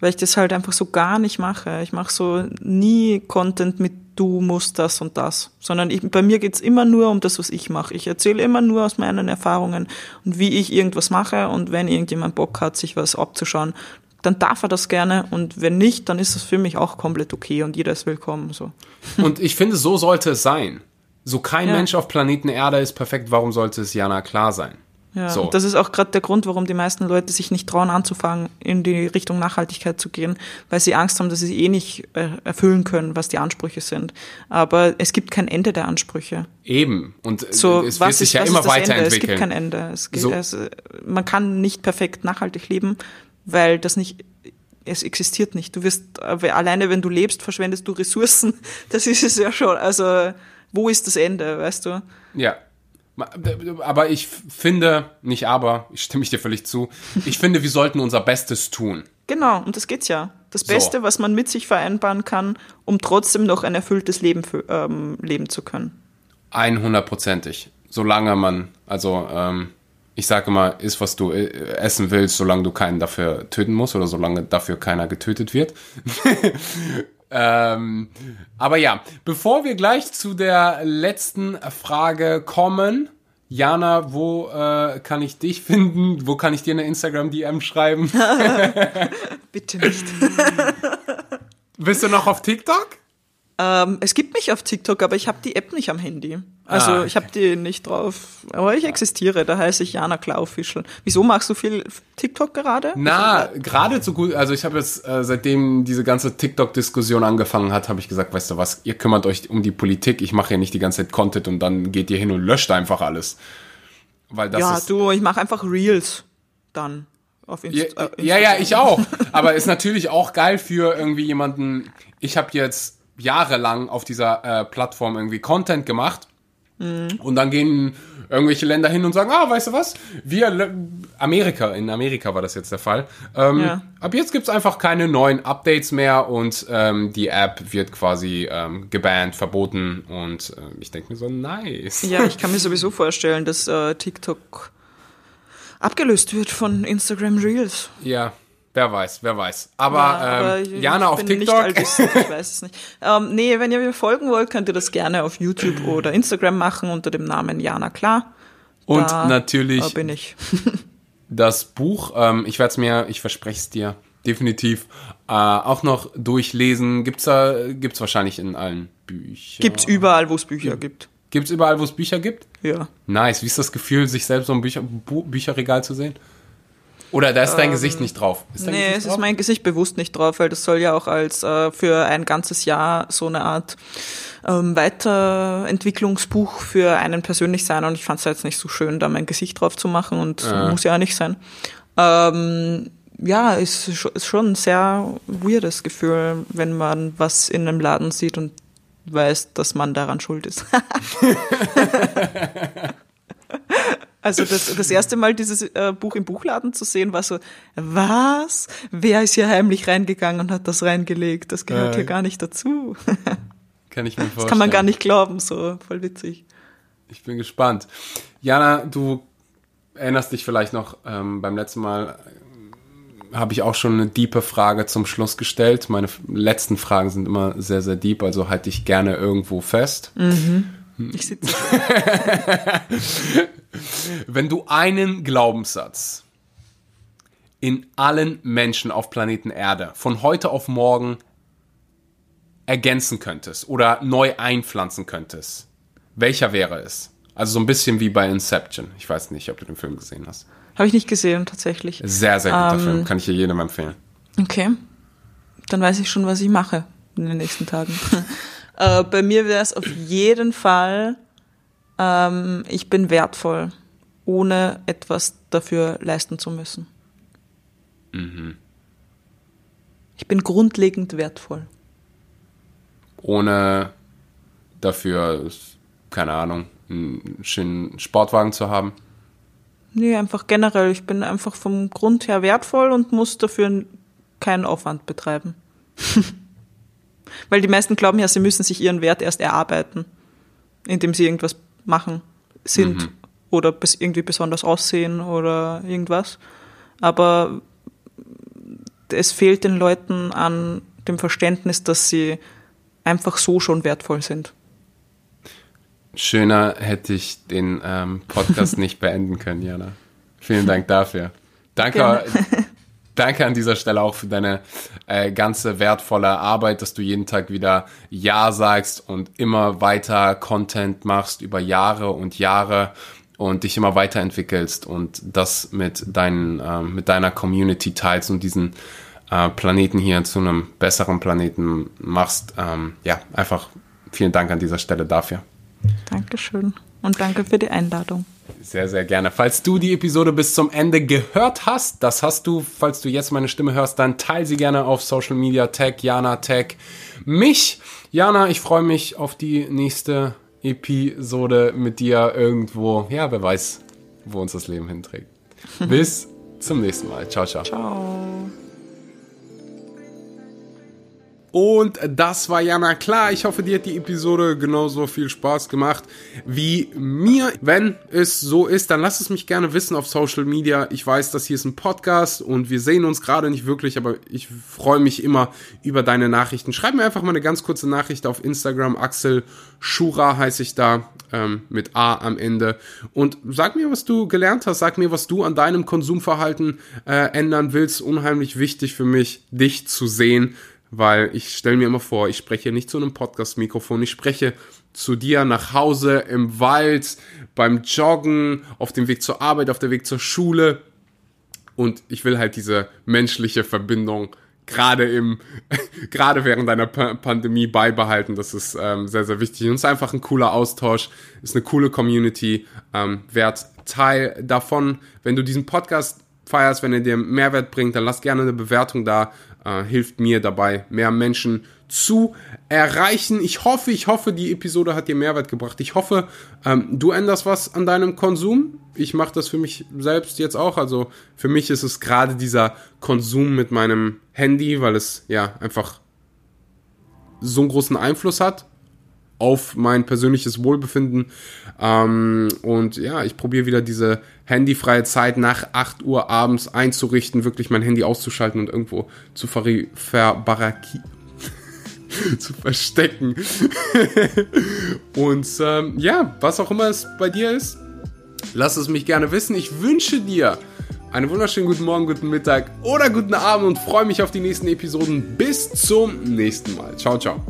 weil ich das halt einfach so gar nicht mache. Ich mache so nie Content mit du musst das und das, sondern ich, bei mir geht's immer nur um das, was ich mache. Ich erzähle immer nur aus meinen Erfahrungen und wie ich irgendwas mache und wenn irgendjemand Bock hat, sich was abzuschauen, dann darf er das gerne und wenn nicht, dann ist das für mich auch komplett okay und jeder ist willkommen. So. <laughs> Und ich finde, so sollte es sein. So kein ja. Mensch auf Planeten Erde ist perfekt, warum sollte es Jana klar sein? Ja, so. und das ist auch gerade der Grund, warum die meisten Leute sich nicht trauen anzufangen, in die Richtung Nachhaltigkeit zu gehen, weil sie Angst haben, dass sie eh nicht äh, erfüllen können, was die Ansprüche sind. Aber es gibt kein Ende der Ansprüche. Eben. Und äh, so, es wird sich ist, ja immer weiterentwickeln. Es gibt kein Ende. Gibt, so. also, man kann nicht perfekt nachhaltig leben, weil das nicht es existiert nicht. Du wirst äh, alleine, wenn du lebst, verschwendest du Ressourcen. <laughs> Das ist es ja schon. Also wo ist das Ende, weißt du? Ja, aber ich finde, nicht aber, ich stimme ich dir völlig zu, ich finde, wir sollten unser Bestes tun. Genau, und das geht's ja. Das Beste, so. was man mit sich vereinbaren kann, um trotzdem noch ein erfülltes Leben für, ähm, leben zu können. 100%ig. Solange man, also ähm, ich sage immer, ist, was du äh, essen willst, solange du keinen dafür töten musst oder solange dafür keiner getötet wird. <laughs> Ähm, aber ja, bevor wir gleich zu der letzten Frage kommen, Jana, wo äh, kann ich dich finden? Wo kann ich dir eine Instagram-DM schreiben? <laughs> Bitte nicht. Bist du noch auf TikTok? Ähm, es gibt mich auf TikTok, aber ich habe die App nicht am Handy. Also ah, okay. ich habe die nicht drauf. Aber ich existiere, da heiße ich Jana Klaufischl. Wieso machst du viel TikTok gerade? Na, gerade so gut. Also ich habe jetzt, äh, seitdem diese ganze TikTok-Diskussion angefangen hat, habe ich gesagt, weißt du was, ihr kümmert euch um die Politik, ich mache ja nicht die ganze Zeit Content und dann geht ihr hin und löscht einfach alles. Weil das ja, ist, du, ich mache einfach Reels dann. Ja, äh, ja, ja, ich auch. <laughs> Aber ist natürlich auch geil für irgendwie jemanden. Ich habe jetzt jahrelang auf dieser äh, Plattform irgendwie Content gemacht. Mhm. Und dann gehen irgendwelche Länder hin und sagen, ah, weißt du was? Wir, Amerika, in Amerika war das jetzt der Fall. Ähm, ja. Ab jetzt gibt's einfach keine neuen Updates mehr und ähm, die App wird quasi ähm, gebannt, verboten und äh, ich denke mir so, nice. Ja, ich kann mir sowieso vorstellen, dass äh, TikTok abgelöst wird von Instagram Reels. Ja. Wer weiß, wer weiß. Aber, ja, aber ähm, Jana auf TikTok. ich weiß es nicht. <laughs> Ähm, nee, wenn ihr mir folgen wollt, könnt ihr das gerne auf YouTube oder Instagram machen unter dem Namen Jana Klar. Und da, natürlich da bin ich. <laughs> das Buch, ähm, ich werde es mir, ich verspreche es dir, definitiv äh, auch noch durchlesen. Gibt's da, gibt's wahrscheinlich in allen Büchern. Gibt's überall, wo es Bücher gibt. Gibt's überall, wo es Bücher gibt? Ja. Nice. Wie ist das Gefühl, sich selbst so ein Bücher, Bücherregal zu sehen? Oder da ist dein ähm, Gesicht nicht drauf? Ist nee, Gesicht es drauf? ist mein Gesicht bewusst nicht drauf, weil das soll ja auch als äh, für ein ganzes Jahr so eine Art ähm, Weiterentwicklungsbuch für einen persönlich sein. Und ich fand es jetzt nicht so schön, da mein Gesicht drauf zu machen und äh. muss ja auch nicht sein. Ähm, ja, ist, ist schon ein sehr weirdes Gefühl, wenn man was in einem Laden sieht und weiß, dass man daran schuld ist. <laughs> <laughs> Also das, das erste Mal dieses äh, Buch im Buchladen zu sehen, war so, was? Wer ist hier heimlich reingegangen und hat das reingelegt? Das gehört äh, hier gar nicht dazu. <laughs> Kann ich mir vorstellen. Das kann man gar nicht glauben, so voll witzig. Ich bin gespannt. Jana, du erinnerst dich vielleicht noch, ähm, beim letzten Mal äh, habe ich auch schon eine diepe Frage zum Schluss gestellt. Meine letzten Fragen sind immer sehr, sehr deep, also halte ich gerne irgendwo fest. Mhm. Ich sitze. <laughs> Wenn du einen Glaubenssatz in allen Menschen auf Planeten Erde von heute auf morgen ergänzen könntest oder neu einpflanzen könntest, welcher wäre es? Also so ein bisschen wie bei Inception. Ich weiß nicht, ob du den Film gesehen hast. Habe ich nicht gesehen, tatsächlich. Sehr, sehr guter ähm, Film. Kann ich dir jedem empfehlen. Okay. Dann weiß ich schon, was ich mache in den nächsten Tagen. <laughs> äh, bei mir wäre es auf jeden Fall ähm, ich bin wertvoll, ohne etwas dafür leisten zu müssen. Mhm. Ich bin grundlegend wertvoll. Ohne dafür, keine Ahnung, einen schönen Sportwagen zu haben? Nee, einfach generell. Ich bin einfach vom Grund her wertvoll und muss dafür keinen Aufwand betreiben. <laughs> Weil die meisten glauben ja, sie müssen sich ihren Wert erst erarbeiten, indem sie irgendwas machen sind mhm. oder irgendwie besonders aussehen oder irgendwas. Aber es fehlt den Leuten an dem Verständnis, dass sie einfach so schon wertvoll sind. Schöner hätte ich den ähm, Podcast <laughs> nicht beenden können, Jana. Vielen Dank dafür. Danke, danke an dieser Stelle auch für deine äh, ganze wertvolle Arbeit, dass du jeden Tag wieder Ja sagst und immer weiter Content machst über Jahre und Jahre und dich immer weiterentwickelst und das mit, deinen, äh, mit deiner Community teilst und diesen äh, Planeten hier zu einem besseren Planeten machst. Ähm, ja, einfach vielen Dank an dieser Stelle dafür. Dankeschön und danke für die Einladung. Sehr, sehr gerne. Falls du die Episode bis zum Ende gehört hast, das hast du, falls du jetzt meine Stimme hörst, dann teile sie gerne auf Social Media, tag Jana, tag mich. Jana, ich freue mich auf die nächste Episode mit dir irgendwo. Ja, wer weiß, wo uns das Leben hinträgt. <laughs> Bis zum nächsten Mal. Ciao, ciao. Ciao. Und das war Jana klar. Ich hoffe, dir hat die Episode genauso viel Spaß gemacht wie mir. Wenn es so ist, dann lass es mich gerne wissen auf Social Media. Ich weiß, das hier ist ein Podcast und wir sehen uns gerade nicht wirklich, aber ich freue mich immer über deine Nachrichten. Schreib mir einfach mal eine ganz kurze Nachricht auf Instagram. Axel Schura heiße ich da ähm, mit A am Ende. Und sag mir, was du gelernt hast. Sag mir, was du an deinem Konsumverhalten äh, ändern willst. Unheimlich wichtig für mich, dich zu sehen weil ich stelle mir immer vor, ich spreche nicht zu einem Podcast-Mikrofon, ich spreche zu dir nach Hause, im Wald, beim Joggen, auf dem Weg zur Arbeit, auf dem Weg zur Schule. Und ich will halt diese menschliche Verbindung gerade im, <laughs> gerade während einer Pandemie beibehalten. Das ist ähm, sehr, sehr wichtig. Und es ist einfach ein cooler Austausch, ist eine coole Community. Ähm, werd Teil davon. Wenn du diesen Podcast feierst, wenn er dir Mehrwert bringt, dann lass gerne eine Bewertung da. Äh, hilft mir dabei, mehr Menschen zu erreichen. Ich hoffe, ich hoffe, die Episode hat dir Mehrwert gebracht. Ich hoffe, ähm, du änderst was an deinem Konsum. Ich mache das für mich selbst jetzt auch. Also für mich ist es gerade dieser Konsum mit meinem Handy, weil es ja einfach so einen großen Einfluss hat auf mein persönliches Wohlbefinden. Ähm, und ja, ich probiere wieder diese handyfreie Zeit nach 8 Uhr abends einzurichten, wirklich mein Handy auszuschalten und irgendwo zu verbaraki <laughs> zu verstecken. <laughs> und ähm, ja, was auch immer es bei dir ist, lass es mich gerne wissen. Ich wünsche dir einen wunderschönen guten Morgen, guten Mittag oder guten Abend und freue mich auf die nächsten Episoden. Bis zum nächsten Mal. Ciao, ciao.